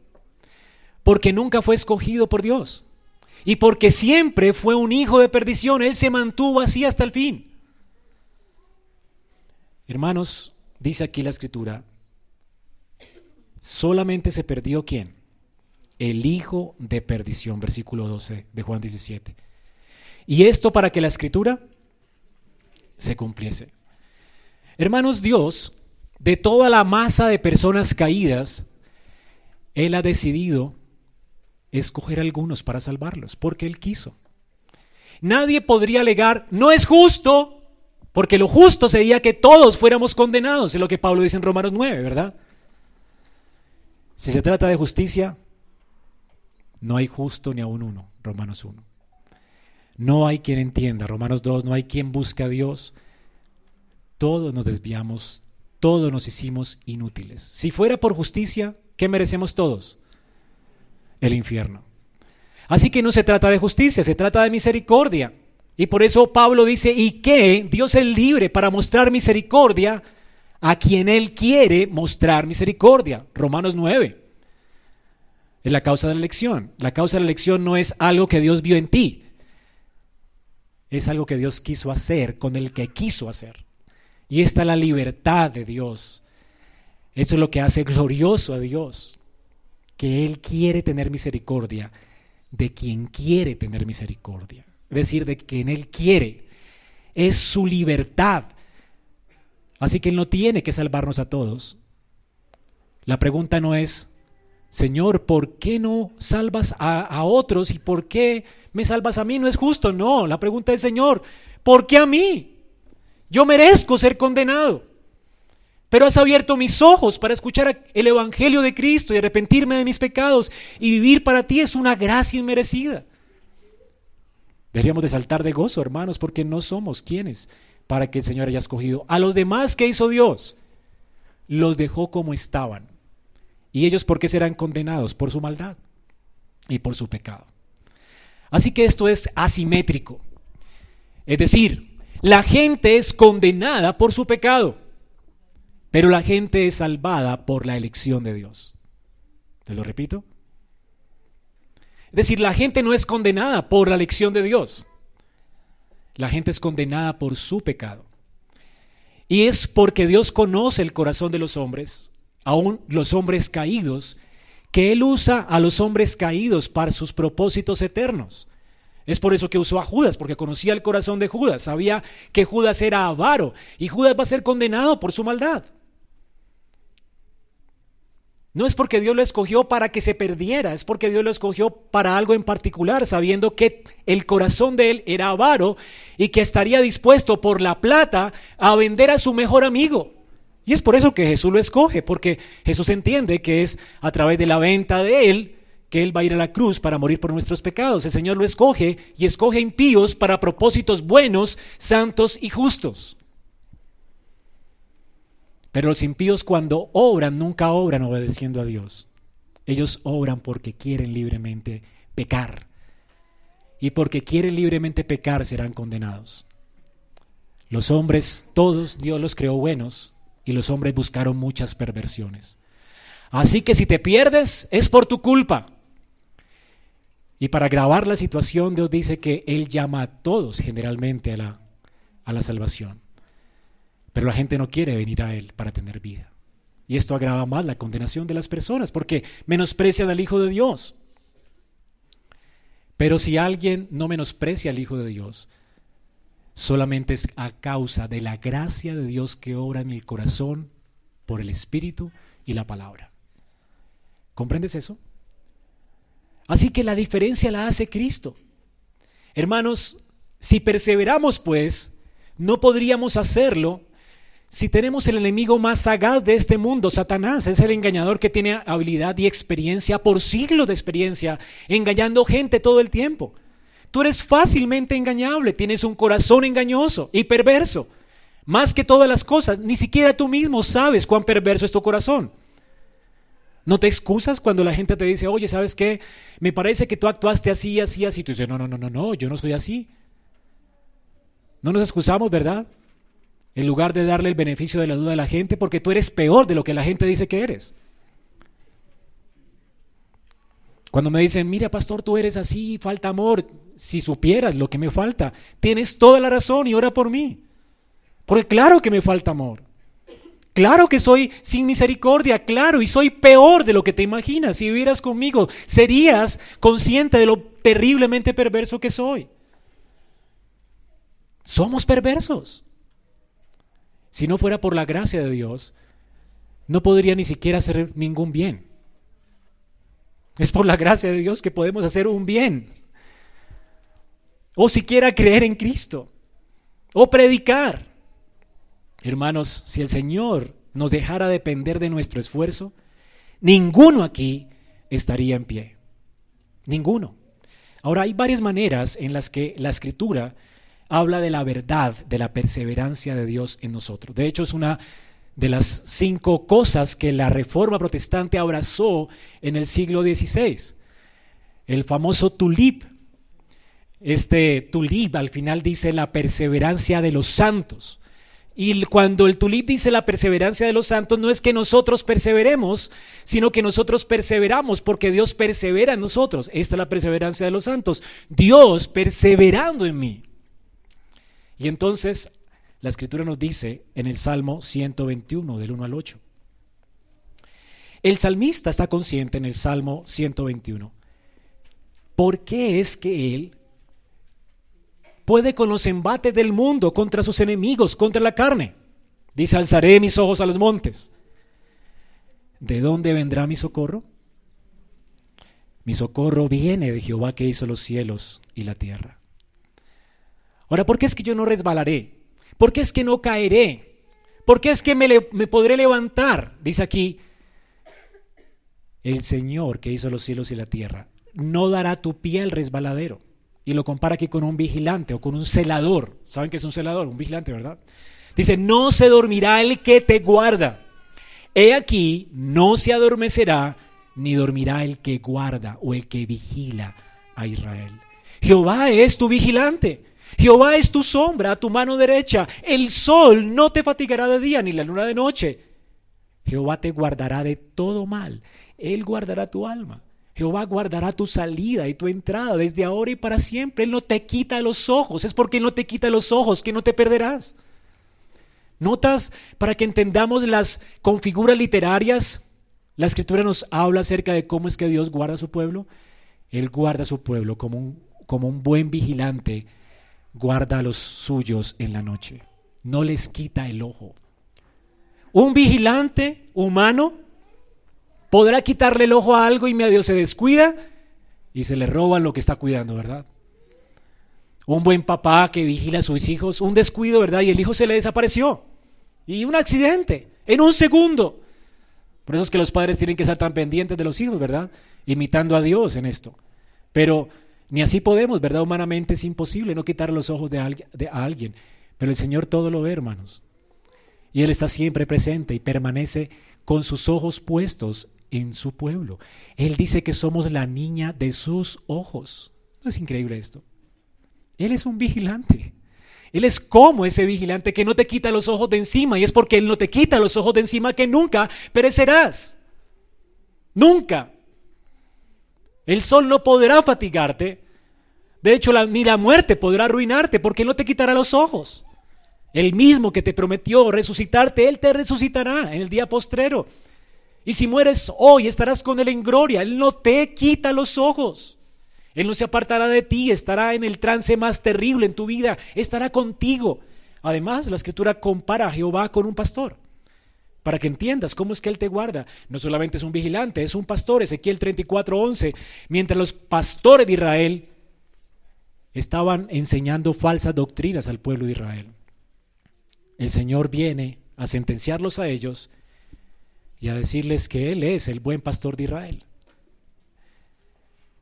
porque nunca fue escogido por Dios y porque siempre fue un hijo de perdición, él se mantuvo así hasta el fin. Hermanos, dice aquí la escritura, solamente se perdió quién? El hijo de perdición, versículo 12 de Juan 17. Y esto para que la escritura se cumpliese. Hermanos, Dios, de toda la masa de personas caídas, Él ha decidido escoger algunos para salvarlos, porque Él quiso. Nadie podría alegar, no es justo, porque lo justo sería que todos fuéramos condenados, es lo que Pablo dice en Romanos 9, ¿verdad? Si se trata de justicia, no hay justo ni aún uno, Romanos 1. No hay quien entienda, Romanos 2, no hay quien busque a Dios. Todos nos desviamos, todos nos hicimos inútiles. Si fuera por justicia, ¿qué merecemos todos? El infierno. Así que no se trata de justicia, se trata de misericordia. Y por eso Pablo dice, ¿y qué? Dios es libre para mostrar misericordia a quien Él quiere mostrar misericordia. Romanos 9. Es la causa de la elección. La causa de la elección no es algo que Dios vio en ti. Es algo que Dios quiso hacer con el que quiso hacer. Y esta es la libertad de Dios. Eso es lo que hace glorioso a Dios. Que Él quiere tener misericordia de quien quiere tener misericordia. Es decir, de quien Él quiere. Es su libertad. Así que Él no tiene que salvarnos a todos. La pregunta no es, Señor, ¿por qué no salvas a, otros y por qué me salvas a mí? No es justo, no. La pregunta es, Señor, ¿por qué a mí? Yo merezco ser condenado. Pero has abierto mis ojos para escuchar el Evangelio de Cristo y arrepentirme de mis pecados y vivir para ti es una gracia inmerecida. Deberíamos de saltar de gozo, hermanos, porque no somos quienes para que el Señor haya escogido. A los demás que hizo Dios, los dejó como estaban. ¿Y ellos por qué serán condenados? Por su maldad y por su pecado. Así que esto es asimétrico. Es decir, la gente es condenada por su pecado, pero la gente es salvada por la elección de Dios. ¿Te lo repito? Es decir, la gente no es condenada por la elección de Dios. La gente es condenada por su pecado. Y es porque Dios conoce el corazón de los hombres aún los hombres caídos, que Él usa a los hombres caídos para sus propósitos eternos. Es por eso que usó a Judas, porque conocía el corazón de Judas, sabía que Judas era avaro y Judas va a ser condenado por su maldad. No es porque Dios lo escogió para que se perdiera, es porque Dios lo escogió para algo en particular, sabiendo que el corazón de él era avaro y que estaría dispuesto por la plata a vender a su mejor amigo. Y es por eso que Jesús lo escoge, porque Jesús entiende que es a través de la venta de Él que Él va a ir a la cruz para morir por nuestros pecados. El Señor lo escoge y escoge impíos para propósitos buenos, santos y justos. Pero los impíos cuando obran, nunca obran obedeciendo a Dios. Ellos obran porque quieren libremente pecar. Y porque quieren libremente pecar serán condenados. Los hombres, todos Dios los creó buenos, y los hombres buscaron muchas perversiones. Así que si te pierdes es por tu culpa. Y para agravar la situación, Dios dice que Él llama a todos generalmente a la, a la salvación. Pero la gente no quiere venir a Él para tener vida. Y esto agrava más la condenación de las personas porque menosprecia al Hijo de Dios. Pero si alguien no menosprecia al Hijo de Dios, solamente es a causa de la gracia de Dios que obra en el corazón por el Espíritu y la palabra. ¿Comprendes eso? Así que la diferencia la hace Cristo. Hermanos, si perseveramos pues, no podríamos hacerlo si tenemos el enemigo más sagaz de este mundo, Satanás, es el engañador que tiene habilidad y experiencia por siglos de experiencia, engañando gente todo el tiempo. Tú eres fácilmente engañable, tienes un corazón engañoso y perverso. Más que todas las cosas, ni siquiera tú mismo sabes cuán perverso es tu corazón. No te excusas cuando la gente te dice, oye, ¿sabes qué? Me parece que tú actuaste así, así, así. Tú dices, no, no, no, no, no, yo no soy así. No nos excusamos, ¿verdad? En lugar de darle el beneficio de la duda a la gente, porque tú eres peor de lo que la gente dice que eres. Cuando me dicen, mira pastor, tú eres así, falta amor, si supieras lo que me falta, tienes toda la razón y ora por mí. Porque claro que me falta amor. Claro que soy sin misericordia, claro, y soy peor de lo que te imaginas. Si vivieras conmigo, serías consciente de lo terriblemente perverso que soy. Somos perversos. Si no fuera por la gracia de Dios, no podría ni siquiera hacer ningún bien. Es por la gracia de Dios que podemos hacer un bien. O siquiera creer en Cristo. O predicar. Hermanos, si el Señor nos dejara depender de nuestro esfuerzo, ninguno aquí estaría en pie. Ninguno. Ahora, hay varias maneras en las que la escritura habla de la verdad, de la perseverancia de Dios en nosotros. De hecho, es una de las cinco cosas que la reforma protestante abrazó en el siglo XVI. El famoso tulip. Este tulip al final dice la perseverancia de los santos. Y cuando el tulip dice la perseverancia de los santos, no es que nosotros perseveremos, sino que nosotros perseveramos porque Dios persevera en nosotros. Esta es la perseverancia de los santos. Dios perseverando en mí. Y entonces la escritura nos dice en el Salmo 121, del 1 al 8. El salmista está consciente en el Salmo 121. ¿Por qué es que él puede con los embates del mundo contra sus enemigos, contra la carne? Dice, alzaré mis ojos a los montes. ¿De dónde vendrá mi socorro? Mi socorro viene de Jehová que hizo los cielos y la tierra. Ahora, ¿por qué es que yo no resbalaré? ¿Por qué es que no caeré? ¿Por qué es que me, podré levantar? Dice aquí, el Señor que hizo los cielos y la tierra no dará tu pie al resbaladero. Y lo compara aquí con un vigilante o con un celador. ¿Saben qué es un celador? Un vigilante, ¿verdad? Dice, no se dormirá el que te guarda. He aquí, no se adormecerá, ni dormirá el que guarda o el que vigila a Israel. Jehová es tu vigilante. Jehová es tu sombra tu mano derecha. El sol no te fatigará de día ni la luna de noche. Jehová te guardará de todo mal. Él guardará tu alma. Jehová guardará tu salida y tu entrada desde ahora y para siempre. Él no te quita los ojos. Es porque Él no te quita los ojos que no te perderás. ¿Notas? Para que entendamos las configuras literarias, la escritura nos habla acerca de cómo es que Dios guarda a su pueblo. Él guarda a su pueblo como un, como un buen vigilante guarda a los suyos en la noche. No les quita el ojo. Un vigilante humano podrá quitarle el ojo a algo y medio se descuida y se le roba lo que está cuidando, ¿verdad? Un buen papá que vigila a sus hijos, un descuido, ¿verdad? Y el hijo se le desapareció. Y un accidente, en un segundo. Por eso es que los padres tienen que estar tan pendientes de los hijos, ¿verdad? Imitando a Dios en esto. Pero ni así podemos, ¿verdad? Humanamente es imposible no quitar los ojos de, alguien. Pero el Señor todo lo ve, hermanos. Y Él está siempre presente y permanece con sus ojos puestos en su pueblo. Él dice que somos la niña de sus ojos. ¿No es increíble esto? Él es un vigilante. Él es como ese vigilante que no te quita los ojos de encima. Y es porque Él no te quita los ojos de encima que nunca perecerás. Nunca. El sol no podrá fatigarte. De hecho, ni la muerte podrá arruinarte porque no te quitará los ojos. El mismo que te prometió resucitarte, Él te resucitará en el día postrero. Y si mueres hoy, estarás con Él en gloria. Él no te quita los ojos. Él no se apartará de ti, estará en el trance más terrible en tu vida, estará contigo. Además, la escritura compara a Jehová con un pastor para que entiendas cómo es que Él te guarda. No solamente es un vigilante, es un pastor, Ezequiel 34:11, mientras los pastores de Israel estaban enseñando falsas doctrinas al pueblo de Israel. El Señor viene a sentenciarlos a ellos y a decirles que Él es el buen pastor de Israel.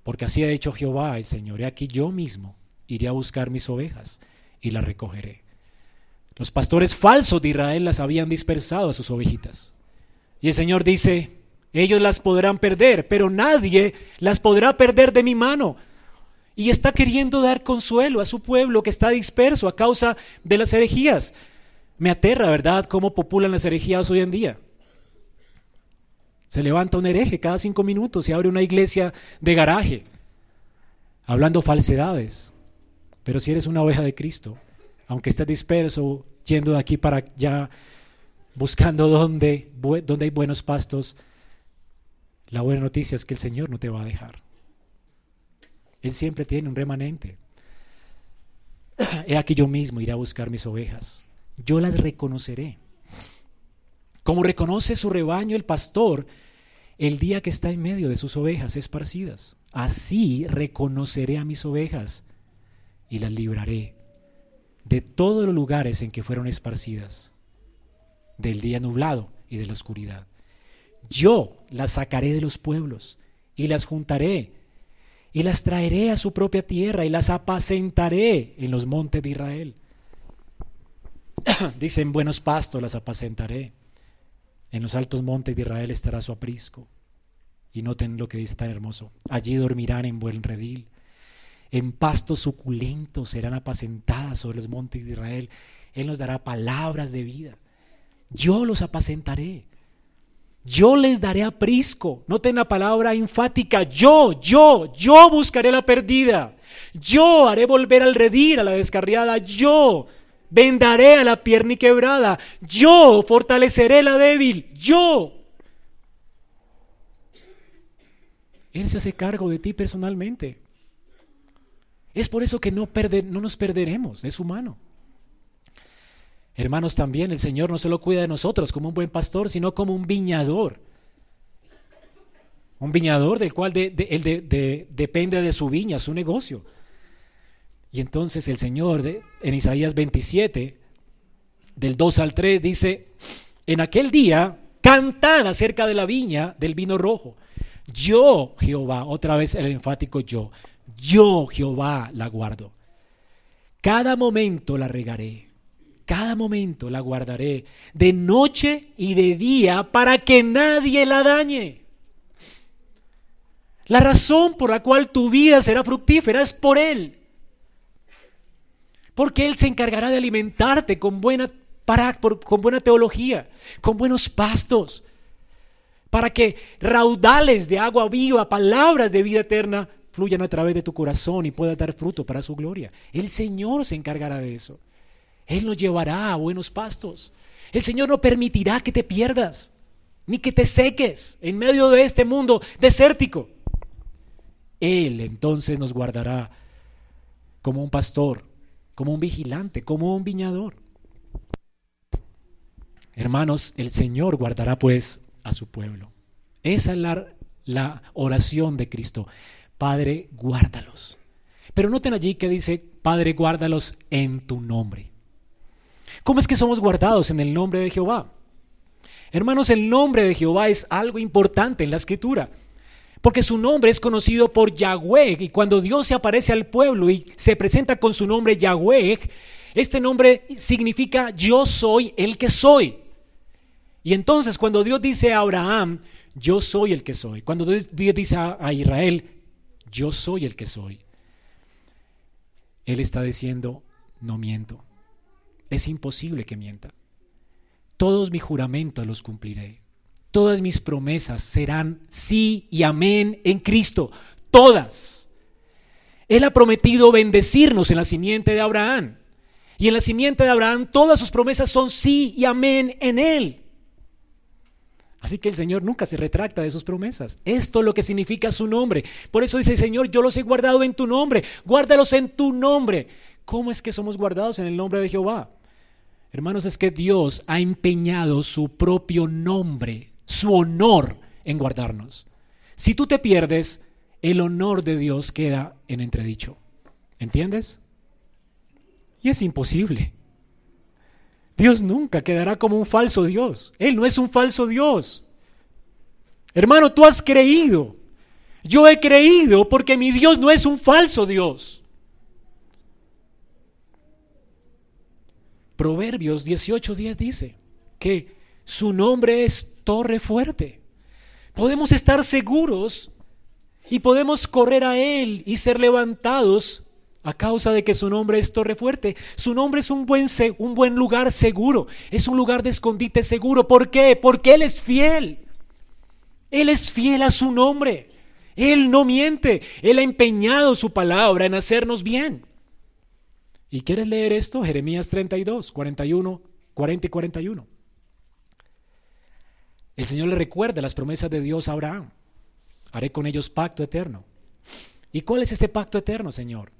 Porque así ha dicho Jehová el Señor, he aquí yo mismo iré a buscar mis ovejas y las recogeré. Los pastores falsos de Israel las habían dispersado a sus ovejitas. Y el Señor dice, ellos las podrán perder, pero nadie las podrá perder de mi mano. Y está queriendo dar consuelo a su pueblo que está disperso a causa de las herejías. Me aterra, ¿verdad?, cómo populan las herejías hoy en día. Se levanta un hereje cada cinco minutos y abre una iglesia de garaje, hablando falsedades. Pero si eres una oveja de Cristo, aunque estés disperso, yendo de aquí para allá, buscando dónde, dónde hay buenos pastos, la buena noticia es que el Señor no te va a dejar. Él siempre tiene un remanente. He aquí yo mismo iré a buscar mis ovejas. Yo las reconoceré. Como reconoce su rebaño el pastor, el día que está en medio de sus ovejas esparcidas. Así reconoceré a mis ovejas y las libraré de todos los lugares en que fueron esparcidas, del día nublado y de la oscuridad. Yo las sacaré de los pueblos y las juntaré y las traeré a su propia tierra y las apacentaré en los montes de Israel. Dicen buenos pastos las apacentaré. En los altos montes de Israel estará su aprisco. Y noten lo que dice tan hermoso. Allí dormirán en buen redil. En pastos suculentos serán apacentadas sobre los montes de Israel. Él nos dará palabras de vida. Yo los apacentaré. Yo les daré aprisco. Noten la palabra enfática. Yo, yo, yo buscaré la perdida. Yo haré volver al redil, a la descarriada. Yo vendaré a la pierna quebrada. Yo fortaleceré la débil. Yo. Él se hace cargo de ti personalmente. Es por eso que no, no nos perderemos, es humano. Hermanos, también el Señor no solo cuida de nosotros como un buen pastor, sino como un viñador. Un viñador del cual él depende de su viña, su negocio. Y entonces el Señor en Isaías 27, del 2 al 3, dice, en aquel día, cantad acerca de la viña del vino rojo. Yo, Jehová, otra vez el enfático yo, yo, Jehová, la guardo. Cada momento la regaré, cada momento la guardaré, de noche y de día, para que nadie la dañe. La razón por la cual tu vida será fructífera es por Él. Porque Él se encargará de alimentarte con buena, con buena teología, con buenos pastos, para que raudales de agua viva, palabras de vida eterna, fluyan a través de tu corazón y puedas dar fruto para su gloria. El Señor se encargará de eso. Él nos llevará a buenos pastos. El Señor no permitirá que te pierdas, ni que te seques en medio de este mundo desértico. Él entonces nos guardará como un pastor, como un vigilante, como un viñador. Hermanos, el Señor guardará pues a su pueblo. Esa es la, la oración de Cristo. Padre, guárdalos. Pero noten allí que dice, Padre, guárdalos en tu nombre. ¿Cómo es que somos guardados en el nombre de Jehová? Hermanos, el nombre de Jehová es algo importante en la escritura, porque su nombre es conocido por Yahweh, y cuando Dios se aparece al pueblo y se presenta con su nombre Yahweh, este nombre significa yo soy el que soy. Y entonces cuando Dios dice a Abraham, yo soy el que soy, cuando Dios dice a Israel, yo soy el que soy. Él está diciendo, no miento. Es imposible que mienta. Todos mis juramentos los cumpliré. Todas mis promesas serán sí y amén en Cristo. Todas. Él ha prometido bendecirnos en la simiente de Abraham. Y en la simiente de Abraham todas sus promesas son sí y amén en Él. Así que el Señor nunca se retracta de sus promesas. Esto es lo que significa su nombre. Por eso dice, Señor, yo los he guardado en tu nombre. Guárdalos en tu nombre. ¿Cómo es que somos guardados en el nombre de Jehová? Hermanos, es que Dios ha empeñado su propio nombre, su honor en guardarnos. Si tú te pierdes, el honor de Dios queda en entredicho. ¿Entiendes? Y es imposible. Dios nunca quedará como un falso Dios. Él no es un falso Dios. Hermano, tú has creído. Yo he creído porque mi Dios no es un falso Dios. Proverbios 18:10 dice que su nombre es torre fuerte. Podemos estar seguros y podemos correr a Él y ser levantados a causa de que su nombre es Torre Fuerte. Su nombre es un buen, un buen lugar seguro, es un lugar de escondite seguro. ¿Por qué? Porque Él es fiel. Él es fiel a su nombre. Él no miente. Él ha empeñado su palabra en hacernos bien. ¿Y quieres leer esto? Jeremías 32, 41, 40 y 41. El Señor le recuerda las promesas de Dios a Abraham. Haré con ellos pacto eterno. ¿Y cuál es este pacto eterno, Señor?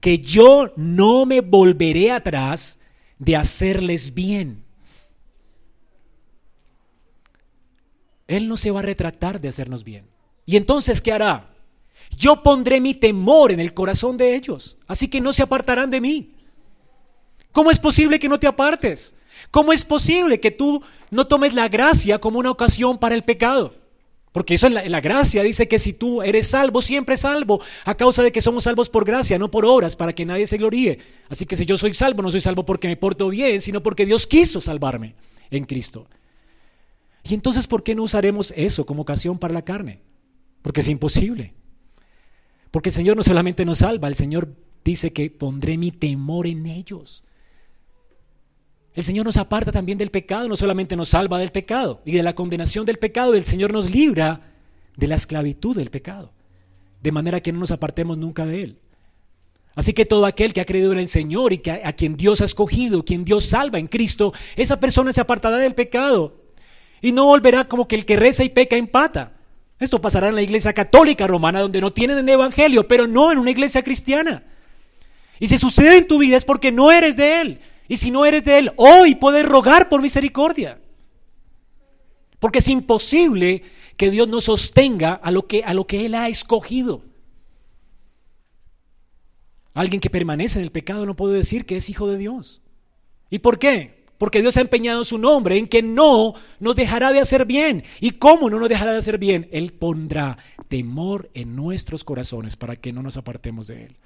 Que yo no me volveré atrás de hacerles bien. Él no se va a retractar de hacernos bien. ¿Y entonces qué hará? Yo pondré mi temor en el corazón de ellos, así que no se apartarán de mí. ¿Cómo es posible que no te apartes? ¿Cómo es posible que tú no tomes la gracia como una ocasión para el pecado? Porque eso la, la, gracia dice que si tú eres salvo, siempre salvo, a causa de que somos salvos por gracia, no por obras, para que nadie se gloríe. Así que si yo soy salvo, no soy salvo porque me porto bien, sino porque Dios quiso salvarme en Cristo. Y entonces, ¿por qué no usaremos eso como ocasión para la carne? Porque es imposible. Porque el Señor no solamente nos salva, el Señor dice que pondré mi temor en ellos. El Señor nos aparta también del pecado, no solamente nos salva del pecado y de la condenación del pecado, el Señor nos libra de la esclavitud del pecado, de manera que no nos apartemos nunca de Él. Así que todo aquel que ha creído en el Señor y que a, a quien Dios ha escogido, quien Dios salva en Cristo, esa persona se apartará del pecado y no volverá como que el que reza y peca empata. Esto pasará en la iglesia católica romana, donde no tienen el evangelio, pero no en una iglesia cristiana. Y si sucede en tu vida es porque no eres de Él. Y si no eres de Él, hoy puedes rogar por misericordia. Porque es imposible que Dios no sostenga a lo que, a lo que Él ha escogido. Alguien que permanece en el pecado no puede decir que es hijo de Dios. ¿Y por qué? Porque Dios ha empeñado su nombre en que no nos dejará de hacer bien. ¿Y cómo no nos dejará de hacer bien? Él pondrá temor en nuestros corazones para que no nos apartemos de Él.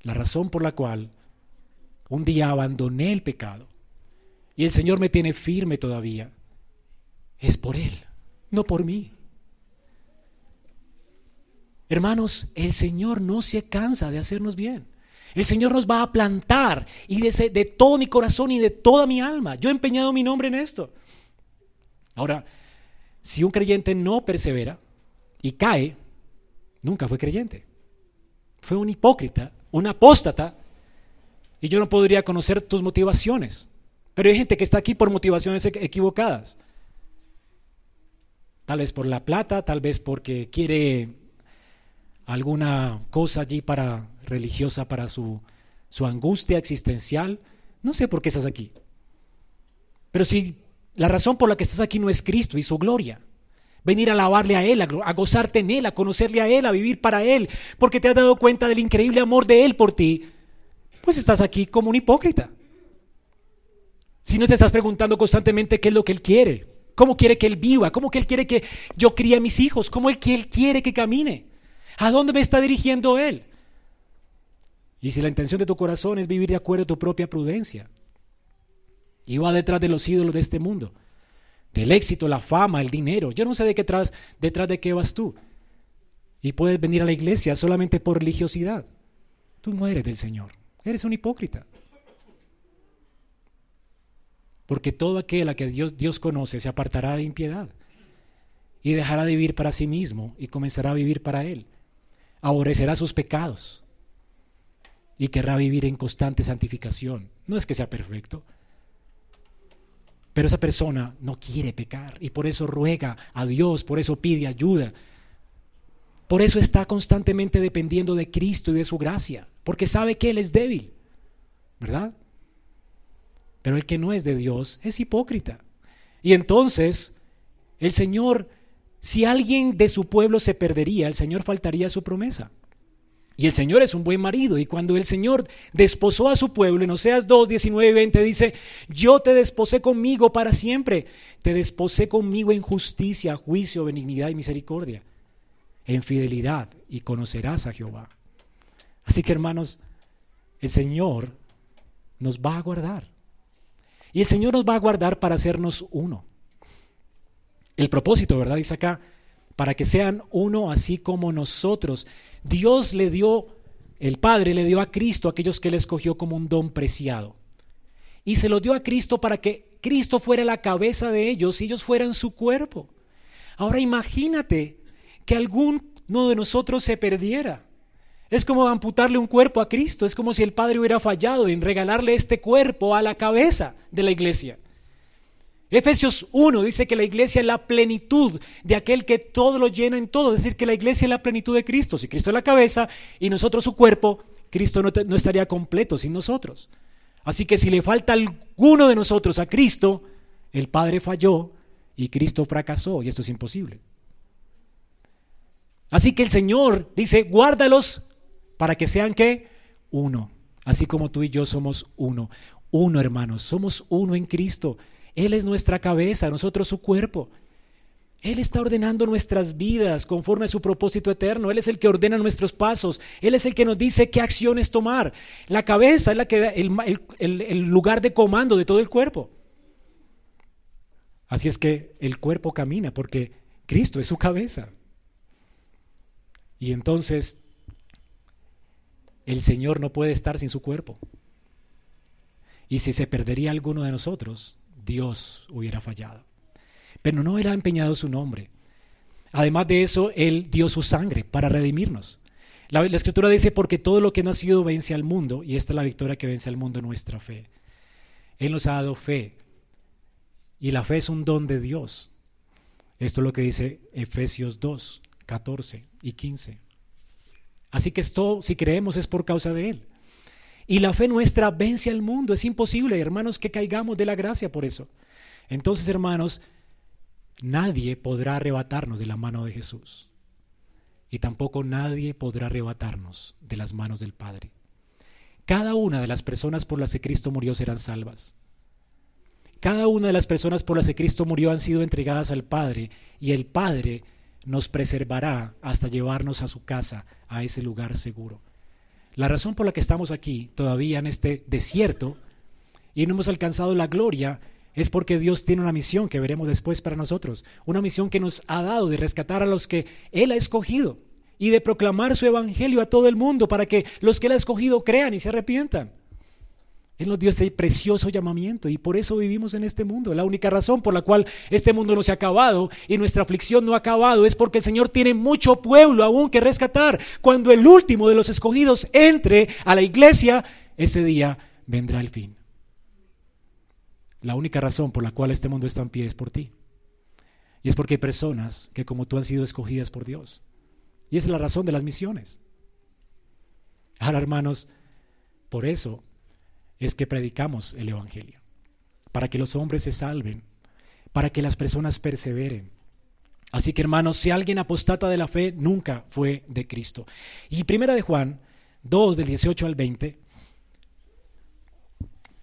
La razón por la cual un día abandoné el pecado y el Señor me tiene firme todavía es por Él, no por mí. Hermanos, el Señor no se cansa de hacernos bien. El Señor nos va a plantar y de, de, todo mi corazón y de toda mi alma. Yo he empeñado mi nombre en esto. Ahora, si un creyente no persevera y cae, nunca fue creyente. Fue un hipócrita, un apóstata, y yo no podría conocer tus motivaciones. Pero hay gente que está aquí por motivaciones equivocadas. Tal vez por la plata, tal vez porque quiere alguna cosa allí para religiosa para su, su angustia existencial. No sé por qué estás aquí. Pero si la razón por la que estás aquí no es Cristo y su gloria, venir a alabarle a Él, a, a, gozarte en Él, a conocerle a Él, a vivir para Él, porque te has dado cuenta del increíble amor de Él por ti, pues estás aquí como un hipócrita. Si no te estás preguntando constantemente qué es lo que Él quiere, cómo quiere que Él viva, cómo que Él quiere que yo críe a mis hijos, cómo Él quiere que camine, a dónde me está dirigiendo Él. Y si la intención de tu corazón es vivir de acuerdo a tu propia prudencia, y va detrás de los ídolos de este mundo, del éxito, la fama, el dinero, yo no sé de qué detrás, detrás de qué vas tú. Y puedes venir a la iglesia solamente por religiosidad. Tú no eres del Señor, eres un hipócrita. Porque todo aquel a que Dios, Dios conoce se apartará de impiedad y dejará de vivir para sí mismo y comenzará a vivir para Él. Aborrecerá sus pecados y querrá vivir en constante santificación. No es que sea perfecto, pero esa persona no quiere pecar y por eso ruega a Dios, por eso pide ayuda. Por eso está constantemente dependiendo de Cristo y de su gracia, porque sabe que Él es débil, ¿verdad? Pero el que no es de Dios es hipócrita. Y entonces, el Señor, si alguien de su pueblo se perdería, el Señor faltaría a su promesa. Y el Señor es un buen marido. Y cuando el Señor desposó a su pueblo, en Oseas 2, 19 y 20 dice, yo te desposé conmigo para siempre. Te desposé conmigo en justicia, juicio, benignidad y misericordia. En fidelidad y conocerás a Jehová. Así que hermanos, el Señor nos va a guardar. Y el Señor nos va a guardar para hacernos uno. El propósito, ¿verdad? Dice acá, para que sean uno así como nosotros. Dios le dio, el Padre le dio a Cristo aquellos que Él escogió como un don preciado. Y se lo dio a Cristo para que Cristo fuera la cabeza de ellos y ellos fueran su cuerpo. Ahora imagínate que alguno de nosotros se perdiera. Es como amputarle un cuerpo a Cristo, es como si el Padre hubiera fallado en regalarle este cuerpo a la cabeza de la iglesia. Efesios 1 dice que la iglesia es la plenitud de aquel que todo lo llena en todo, es decir, que la iglesia es la plenitud de Cristo. Si Cristo es la cabeza y nosotros su cuerpo, Cristo no, no estaría completo sin nosotros. Así que si le falta alguno de nosotros a Cristo, el Padre falló y Cristo fracasó y esto es imposible. Así que el Señor dice, guárdalos para que sean que uno, así como tú y yo somos uno. Uno, hermanos, somos uno en Cristo. Él es nuestra cabeza, nosotros su cuerpo. Él está ordenando nuestras vidas conforme a su propósito eterno. Él es el que ordena nuestros pasos. Él es el que nos dice qué acciones tomar. La cabeza es la que da el, el lugar de comando de todo el cuerpo. Así es que el cuerpo camina porque Cristo es su cabeza. Y entonces el Señor no puede estar sin su cuerpo. Y si se perdería alguno de nosotros, Dios hubiera fallado pero no ha empeñado su nombre. Además de eso, Él dio su sangre para redimirnos. La, la, escritura dice, porque todo lo que ha nacido vence al mundo, y esta es la victoria que vence al mundo, nuestra fe. Él nos ha dado fe, y la fe es un don de Dios. Esto es lo que dice Efesios 2, 14 y 15. Así que esto, si creemos, es por causa de Él. Y la fe nuestra vence al mundo. Es imposible, hermanos, que caigamos de la gracia por eso. Entonces, hermanos, Nadie podrá arrebatarnos de la mano de Jesús. Y tampoco nadie podrá arrebatarnos de las manos del Padre. Cada una de las personas por las que Cristo murió serán salvas. Cada una de las personas por las que Cristo murió han sido entregadas al Padre y el Padre nos preservará hasta llevarnos a su casa, a ese lugar seguro. La razón por la que estamos aquí todavía en este desierto y no hemos alcanzado la gloria es porque Dios tiene una misión que veremos después para nosotros, una misión que nos ha dado de rescatar a los que Él ha escogido y de proclamar su evangelio a todo el mundo para que los que Él ha escogido crean y se arrepientan. Él nos dio este precioso llamamiento y por eso vivimos en este mundo. La única razón por la cual este mundo no se ha acabado y nuestra aflicción no ha acabado es porque el Señor tiene mucho pueblo aún que rescatar. Cuando el último de los escogidos entre a la iglesia, ese día vendrá el fin. La única razón por la cual este mundo está en pie es por ti. Y es porque hay personas que como tú han sido escogidas por Dios. Y es la razón de las misiones. Ahora, hermanos, por eso es que predicamos el Evangelio. Para que los hombres se salven. Para que las personas perseveren. Así que, hermanos, si alguien apostata de la fe, nunca fue de Cristo. Y primera de Juan 2, del 18 al 20,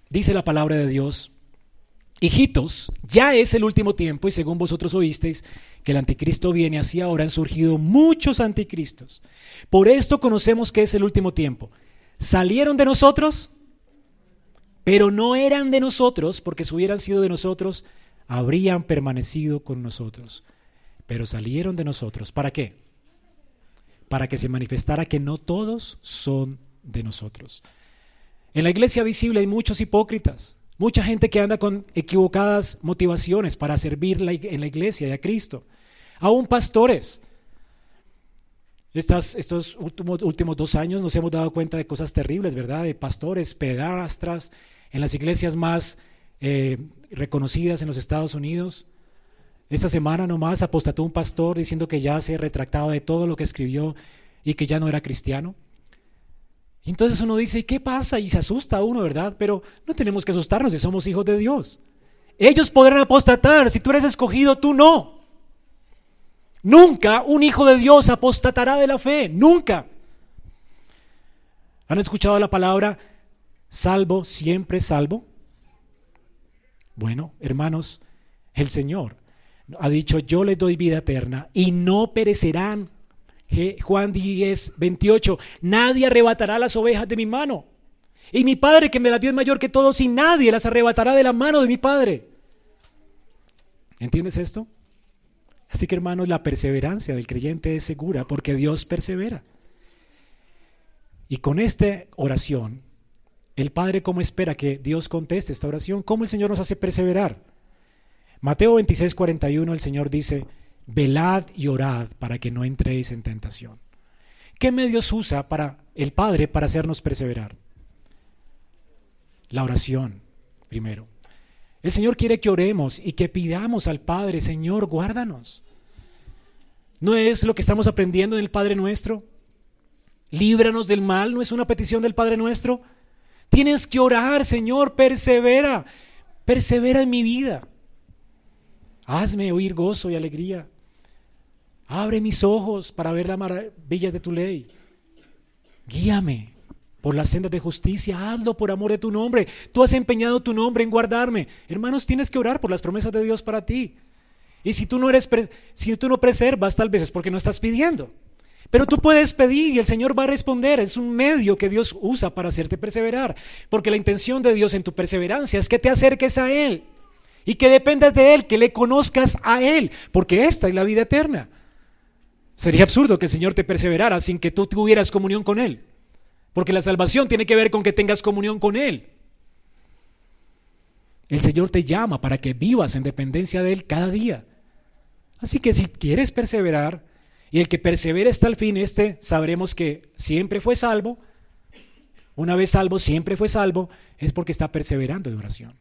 dice la palabra de Dios, Hijitos, ya es el último tiempo y según vosotros oísteis que el anticristo viene, así ahora han surgido muchos anticristos. Por esto conocemos que es el último tiempo. Salieron de nosotros, pero no eran de nosotros, porque si hubieran sido de nosotros, habrían permanecido con nosotros. Pero salieron de nosotros. ¿Para qué? Para que se manifestara que no todos son de nosotros. En la iglesia visible hay muchos hipócritas. Mucha gente que anda con equivocadas motivaciones para servir en la iglesia y a Cristo. Aún pastores. estos últimos, dos años nos hemos dado cuenta de cosas terribles, ¿verdad? De pastores, pedastras, en las iglesias más eh, reconocidas en los Estados Unidos. Esta semana nomás apostató un pastor diciendo que ya se retractaba de todo lo que escribió y que ya no era cristiano. Entonces uno dice, ¿qué pasa? Y se asusta uno, ¿verdad? Pero no tenemos que asustarnos si somos hijos de Dios. Ellos podrán apostatar, si tú eres escogido, tú no. Nunca un hijo de Dios apostatará de la fe, nunca. ¿Han escuchado la palabra salvo, siempre salvo? Bueno, hermanos, el Señor ha dicho, yo les doy vida eterna y no perecerán Juan 10, 28, nadie arrebatará las ovejas de mi mano. Y mi Padre que me las dio es mayor que todos y nadie las arrebatará de la mano de mi Padre. ¿Entiendes esto? Así que hermanos, la perseverancia del creyente es segura porque Dios persevera. Y con esta oración, el Padre cómo espera que Dios conteste esta oración, cómo el Señor nos hace perseverar. Mateo 26, 41, el Señor dice, velad y orad para que no entréis en tentación. ¿Qué medios usa para el Padre para hacernos perseverar? La oración, primero. El Señor quiere que oremos y que pidamos al Padre, Señor, guárdanos. ¿No es lo que estamos aprendiendo en el Padre nuestro? Líbranos del mal, ¿no es una petición del Padre nuestro? Tienes que orar, Señor, persevera, persevera en mi vida. Hazme oír gozo y alegría. Abre mis ojos para ver la maravilla de tu ley. Guíame por las sendas de justicia, hazlo por amor de tu nombre. Tú has empeñado tu nombre en guardarme. Hermanos, tienes que orar por las promesas de Dios para ti. Y si tú no eres si tú no preservas, tal vez es porque no estás pidiendo. Pero tú puedes pedir y el Señor va a responder. Es un medio que Dios usa para hacerte perseverar. Porque la intención de Dios en tu perseverancia es que te acerques a Él y que dependas de Él, que le conozcas a Él, porque esta es la vida eterna. Sería absurdo que el Señor te perseverara sin que tú tuvieras comunión con Él. Porque la salvación tiene que ver con que tengas comunión con Él. El Señor te llama para que vivas en dependencia de Él cada día. Así que si quieres perseverar, y el que persevere hasta el fin, este sabremos que siempre fue salvo, una vez salvo, siempre fue salvo, es porque está perseverando en oración.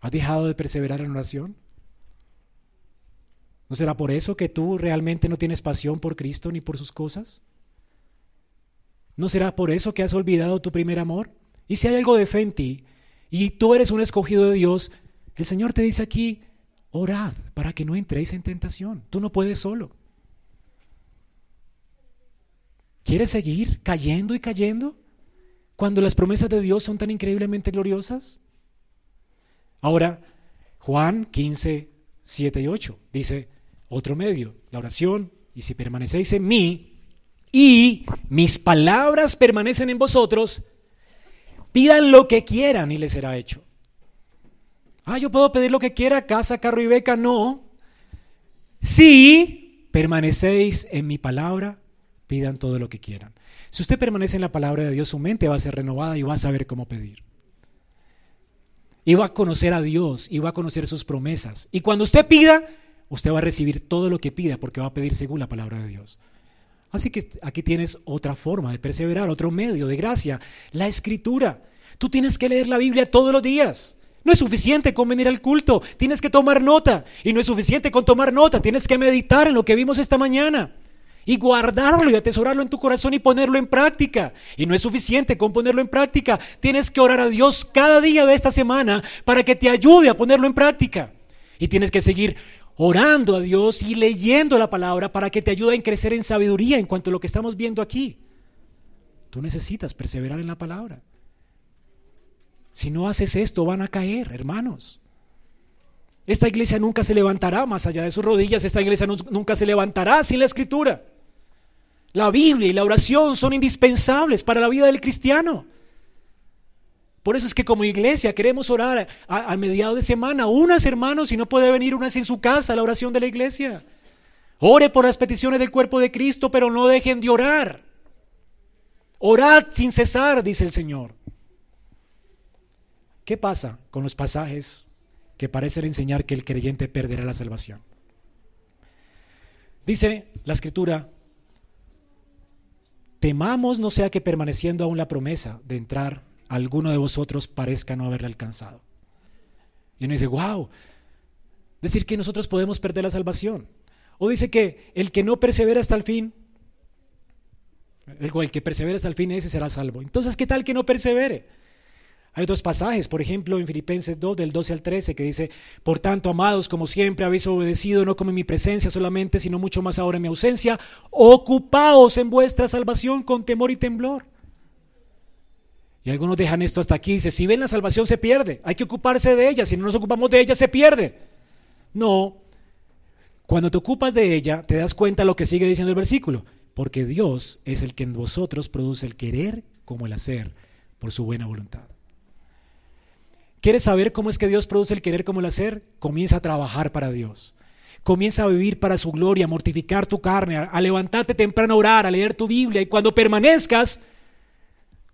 ¿Has dejado de perseverar en oración? ¿No será por eso que tú realmente no tienes pasión por Cristo ni por sus cosas? ¿No será por eso que has olvidado tu primer amor? Y si hay algo de fe en ti y tú eres un escogido de Dios, el Señor te dice aquí, orad para que no entréis en tentación. Tú no puedes solo. ¿Quieres seguir cayendo y cayendo cuando las promesas de Dios son tan increíblemente gloriosas? Ahora, Juan 15, 7 y 8 dice otro medio, la oración, y si permanecéis en mí y mis palabras permanecen en vosotros, pidan lo que quieran y les será hecho. Ah, yo puedo pedir lo que quiera, casa, carro y beca, no. Si permanecéis en mi palabra, pidan todo lo que quieran. Si usted permanece en la palabra de Dios, su mente va a ser renovada y va a saber cómo pedir. Y va a conocer a Dios y va a conocer sus promesas. Y cuando usted pida, usted va a recibir todo lo que pida porque va a pedir según la palabra de Dios. Así que aquí tienes otra forma de perseverar, otro medio de gracia, la escritura. Tú tienes que leer la Biblia todos los días. No es suficiente con venir al culto, tienes que tomar nota. Y no es suficiente con tomar nota, tienes que meditar en lo que vimos esta mañana. Y guardarlo y atesorarlo en tu corazón y ponerlo en práctica. Y no es suficiente con ponerlo en práctica, tienes que orar a Dios cada día de esta semana para que te ayude a ponerlo en práctica. Y tienes que seguir orando a Dios y leyendo la palabra para que te ayude a crecer en sabiduría en cuanto a lo que estamos viendo aquí. Tú necesitas perseverar en la palabra. Si no haces esto, van a caer, hermanos. Esta iglesia nunca se levantará más allá de sus rodillas, esta iglesia nunca se levantará sin la escritura. La Biblia y la oración son indispensables para la vida del cristiano. Por eso es que como iglesia queremos orar al mediado de semana, unas hermanos, si no puede venir unas en su casa, a la oración de la iglesia. Ore por las peticiones del cuerpo de Cristo, pero no dejen de orar. Orad sin cesar, dice el Señor. ¿Qué pasa con los pasajes que parecen enseñar que el creyente perderá la salvación? Dice la escritura, temamos no sea que permaneciendo aún la promesa de entrar alguno de vosotros parezca no haberle alcanzado. Y uno dice, wow, decir que nosotros podemos perder la salvación. O dice que el que no persevera hasta el fin, el, el que persevera hasta el fin, ese será salvo. Entonces, ¿qué tal que no persevere? Hay dos pasajes, por ejemplo, en Filipenses 2, del 12 al 13, que dice, Por tanto, amados, como siempre habéis obedecido, no como en mi presencia solamente, sino mucho más ahora en mi ausencia, ocupaos en vuestra salvación con temor y temblor. Y algunos dejan esto hasta aquí. Dice, si ven la salvación se pierde. Hay que ocuparse de ella. Si no nos ocupamos de ella se pierde. No. Cuando te ocupas de ella, te das cuenta de lo que sigue diciendo el versículo. Porque Dios es el que en vosotros produce el querer como el hacer por su buena voluntad. ¿Quieres saber cómo es que Dios produce el querer como el hacer? Comienza a trabajar para Dios. Comienza a vivir para su gloria, a mortificar tu carne, a levantarte temprano a orar, a leer tu Biblia. Y cuando permanezcas,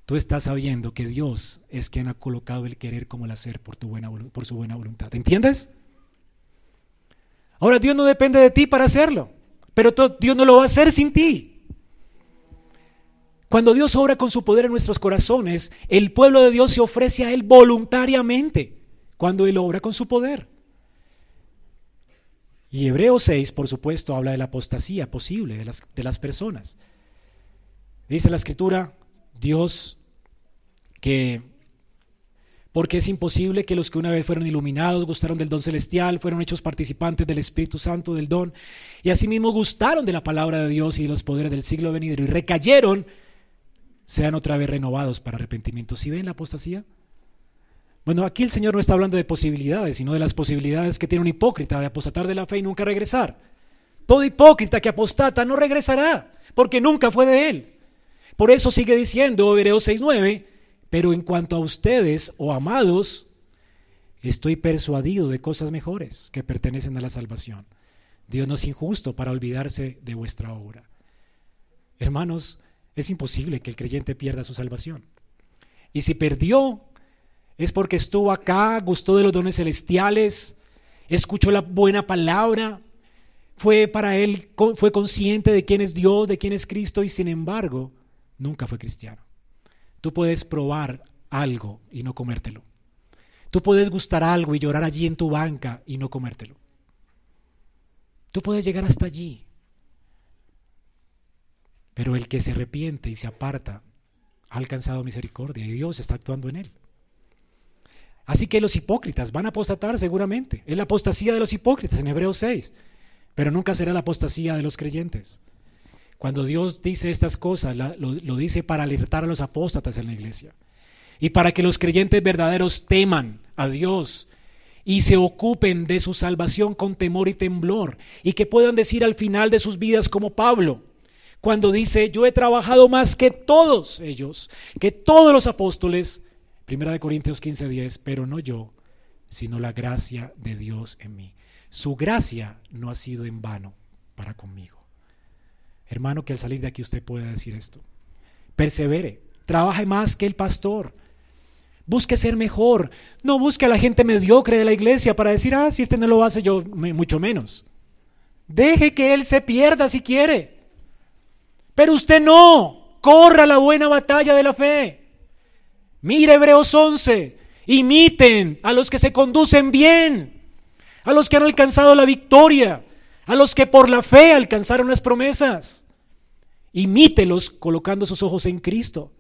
tú estás sabiendo que Dios es quien ha colocado el querer como el hacer por, tu buena, su buena voluntad. ¿Entiendes? Ahora Dios no depende de ti para hacerlo, pero Dios no lo va a hacer sin ti. Cuando Dios obra con su poder en nuestros corazones, el pueblo de Dios se ofrece a Él voluntariamente cuando Él obra con su poder. Y Hebreo 6, por supuesto, habla de la apostasía posible de las, personas. Dice la escritura, Dios que porque es imposible que los que una vez fueron iluminados, gustaron del don celestial, fueron hechos participantes del Espíritu Santo del don, y asimismo gustaron de la palabra de Dios y de los poderes del siglo venidero, y recayeron, sean otra vez renovados para arrepentimiento. ¿Sí ven la apostasía? Bueno, aquí el Señor no está hablando de posibilidades, sino de las posibilidades que tiene un hipócrita de apostatar de la fe y nunca regresar. Todo hipócrita que apostata no regresará, porque nunca fue de él. Por eso sigue diciendo Hebreos 6.9, pero en cuanto a ustedes, o oh amados, estoy persuadido de cosas mejores que pertenecen a la salvación. Dios no es injusto para olvidarse de vuestra obra. Hermanos, es imposible que el creyente pierda su salvación. Y si perdió, es porque estuvo acá, gustó de los dones celestiales, escuchó la buena palabra, fue para él, fue consciente de quién es Dios, de quién es Cristo y sin embargo, nunca fue cristiano. Tú puedes probar algo y no comértelo. Tú puedes gustar algo y llorar allí en tu banca y no comértelo. Tú puedes llegar hasta allí. Pero el que se arrepiente y se aparta ha alcanzado misericordia y Dios está actuando en él. Así que los hipócritas van a apostatar seguramente. Es la apostasía de los hipócritas en Hebreos 6. Pero nunca será la apostasía de los creyentes. Cuando Dios dice estas cosas, lo, dice para alertar a los apóstatas en la iglesia. Y para que los creyentes verdaderos teman a Dios y se ocupen de su salvación con temor y temblor. Y que puedan decir al final de sus vidas como Pablo, cuando dice, yo he trabajado más que todos ellos, que todos los apóstoles, Primera de Corintios 15:10, pero no yo, sino la gracia de Dios en mí. Su gracia no ha sido en vano para conmigo. Hermano, que al salir de aquí usted pueda decir esto. Persevere, trabaje más que el pastor. Busque ser mejor. No busque a la gente mediocre de la iglesia para decir, ah, si este no lo hace yo, mucho menos. Deje que él se pierda si quiere. Pero usted no. Corra la buena batalla de la fe. Mire Hebreos 11. Imiten a los que se conducen bien, a los que han alcanzado la victoria, a los que por la fe alcanzaron las promesas. Imítelos colocando sus ojos en Cristo.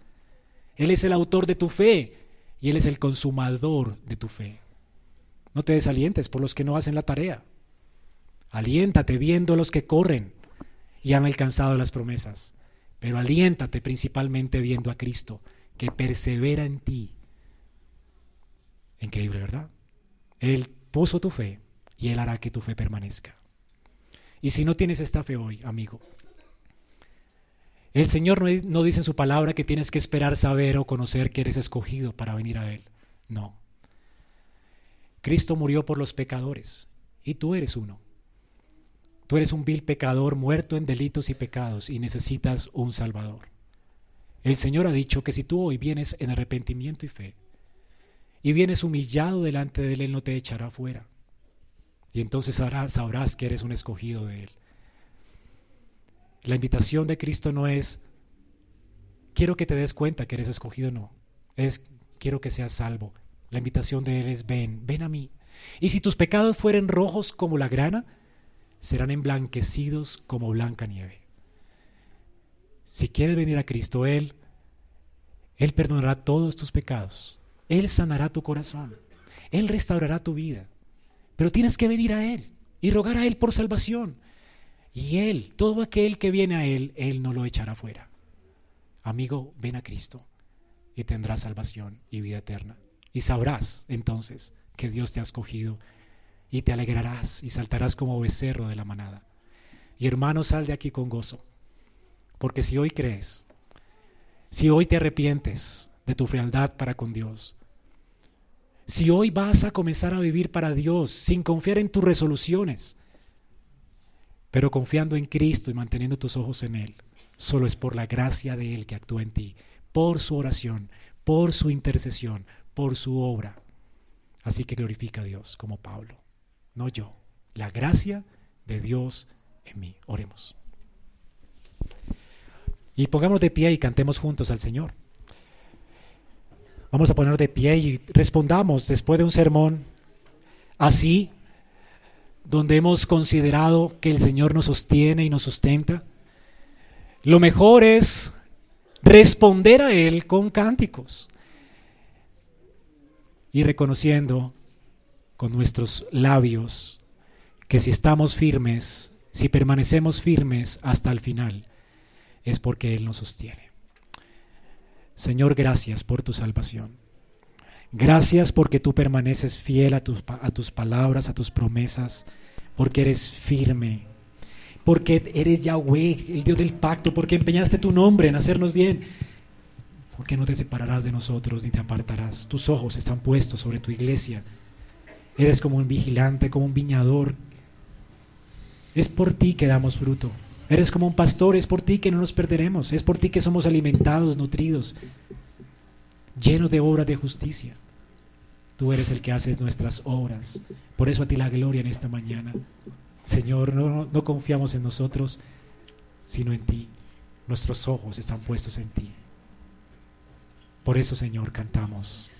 Él es el autor de tu fe y Él es el consumador de tu fe. No te desalientes por los que no hacen la tarea. Aliéntate viendo a los que corren y han alcanzado las promesas. Pero aliéntate principalmente viendo a Cristo, que persevera en ti. Increíble, ¿verdad? Él puso tu fe y Él hará que tu fe permanezca. Y si no tienes esta fe hoy, amigo, el Señor no, dice en su palabra que tienes que esperar saber o conocer que eres escogido para venir a Él. No. Cristo murió por los pecadores y tú eres uno. Tú eres un vil pecador muerto en delitos y pecados y necesitas un Salvador. El Señor ha dicho que si tú hoy vienes en arrepentimiento y fe y vienes humillado delante de Él, Él no te echará fuera. Y entonces sabrás, que eres un escogido de Él. La invitación de Cristo no es, quiero que te des cuenta que eres escogido, no. Es, quiero que seas salvo. La invitación de Él es, ven, ven a mí. Y si tus pecados fueren rojos como la grana, serán emblanquecidos como blanca nieve. Si quieres venir a Cristo, Él, Él perdonará todos tus pecados. Él sanará tu corazón. Él restaurará tu vida. Pero tienes que venir a Él y rogar a Él por salvación. Y Él, todo aquel que viene a Él, Él no lo echará fuera. Amigo, ven a Cristo y tendrás salvación y vida eterna. Y sabrás entonces que Dios te ha escogido y te alegrarás y saltarás como becerro de la manada. Y hermano, sal de aquí con gozo. Porque si hoy crees, si hoy te arrepientes de tu frialdad para con Dios, si hoy vas a comenzar a vivir para Dios sin confiar en tus resoluciones, pero confiando en Cristo y manteniendo tus ojos en Él, solo es por la gracia de Él que actúa en ti, por su oración, por su intercesión, por su obra. Así que glorifica a Dios como Pablo, no yo, la gracia de Dios en mí. Oremos. Y pongámonos de pie y cantemos juntos al Señor. Vamos a poner de pie y respondamos después de un sermón así, donde hemos considerado que el Señor nos sostiene y nos sustenta. Lo mejor es responder a Él con cánticos. y reconociendo con nuestros labios que si estamos firmes, si permanecemos firmes hasta el final, es porque Él nos sostiene. Señor, gracias por tu salvación. Gracias porque tú permaneces fiel a tus, a tus palabras, a tus promesas, porque eres firme, porque eres Yahweh, el Dios del pacto, porque empeñaste tu nombre en hacernos bien, porque no te separarás de nosotros ni te apartarás. Tus ojos están puestos sobre tu iglesia. Eres como un vigilante, como un viñador. Es por ti que damos fruto. Eres como un pastor, es por ti que no nos perderemos, es por ti que somos alimentados, nutridos, llenos de obras de justicia. Tú eres el que haces nuestras obras. Por eso a ti la gloria en esta mañana. Señor, no, no confiamos en nosotros, sino en ti. Nuestros ojos están puestos en ti. Por eso, Señor, cantamos.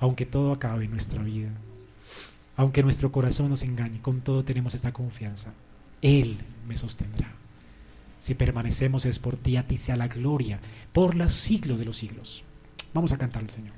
Aunque todo acabe en nuestra vida, aunque nuestro corazón nos engañe, con todo tenemos esta confianza. Él me sostendrá. Si permanecemos es por ti, a ti sea la gloria, por los siglos de los siglos. Vamos a cantar al Señor.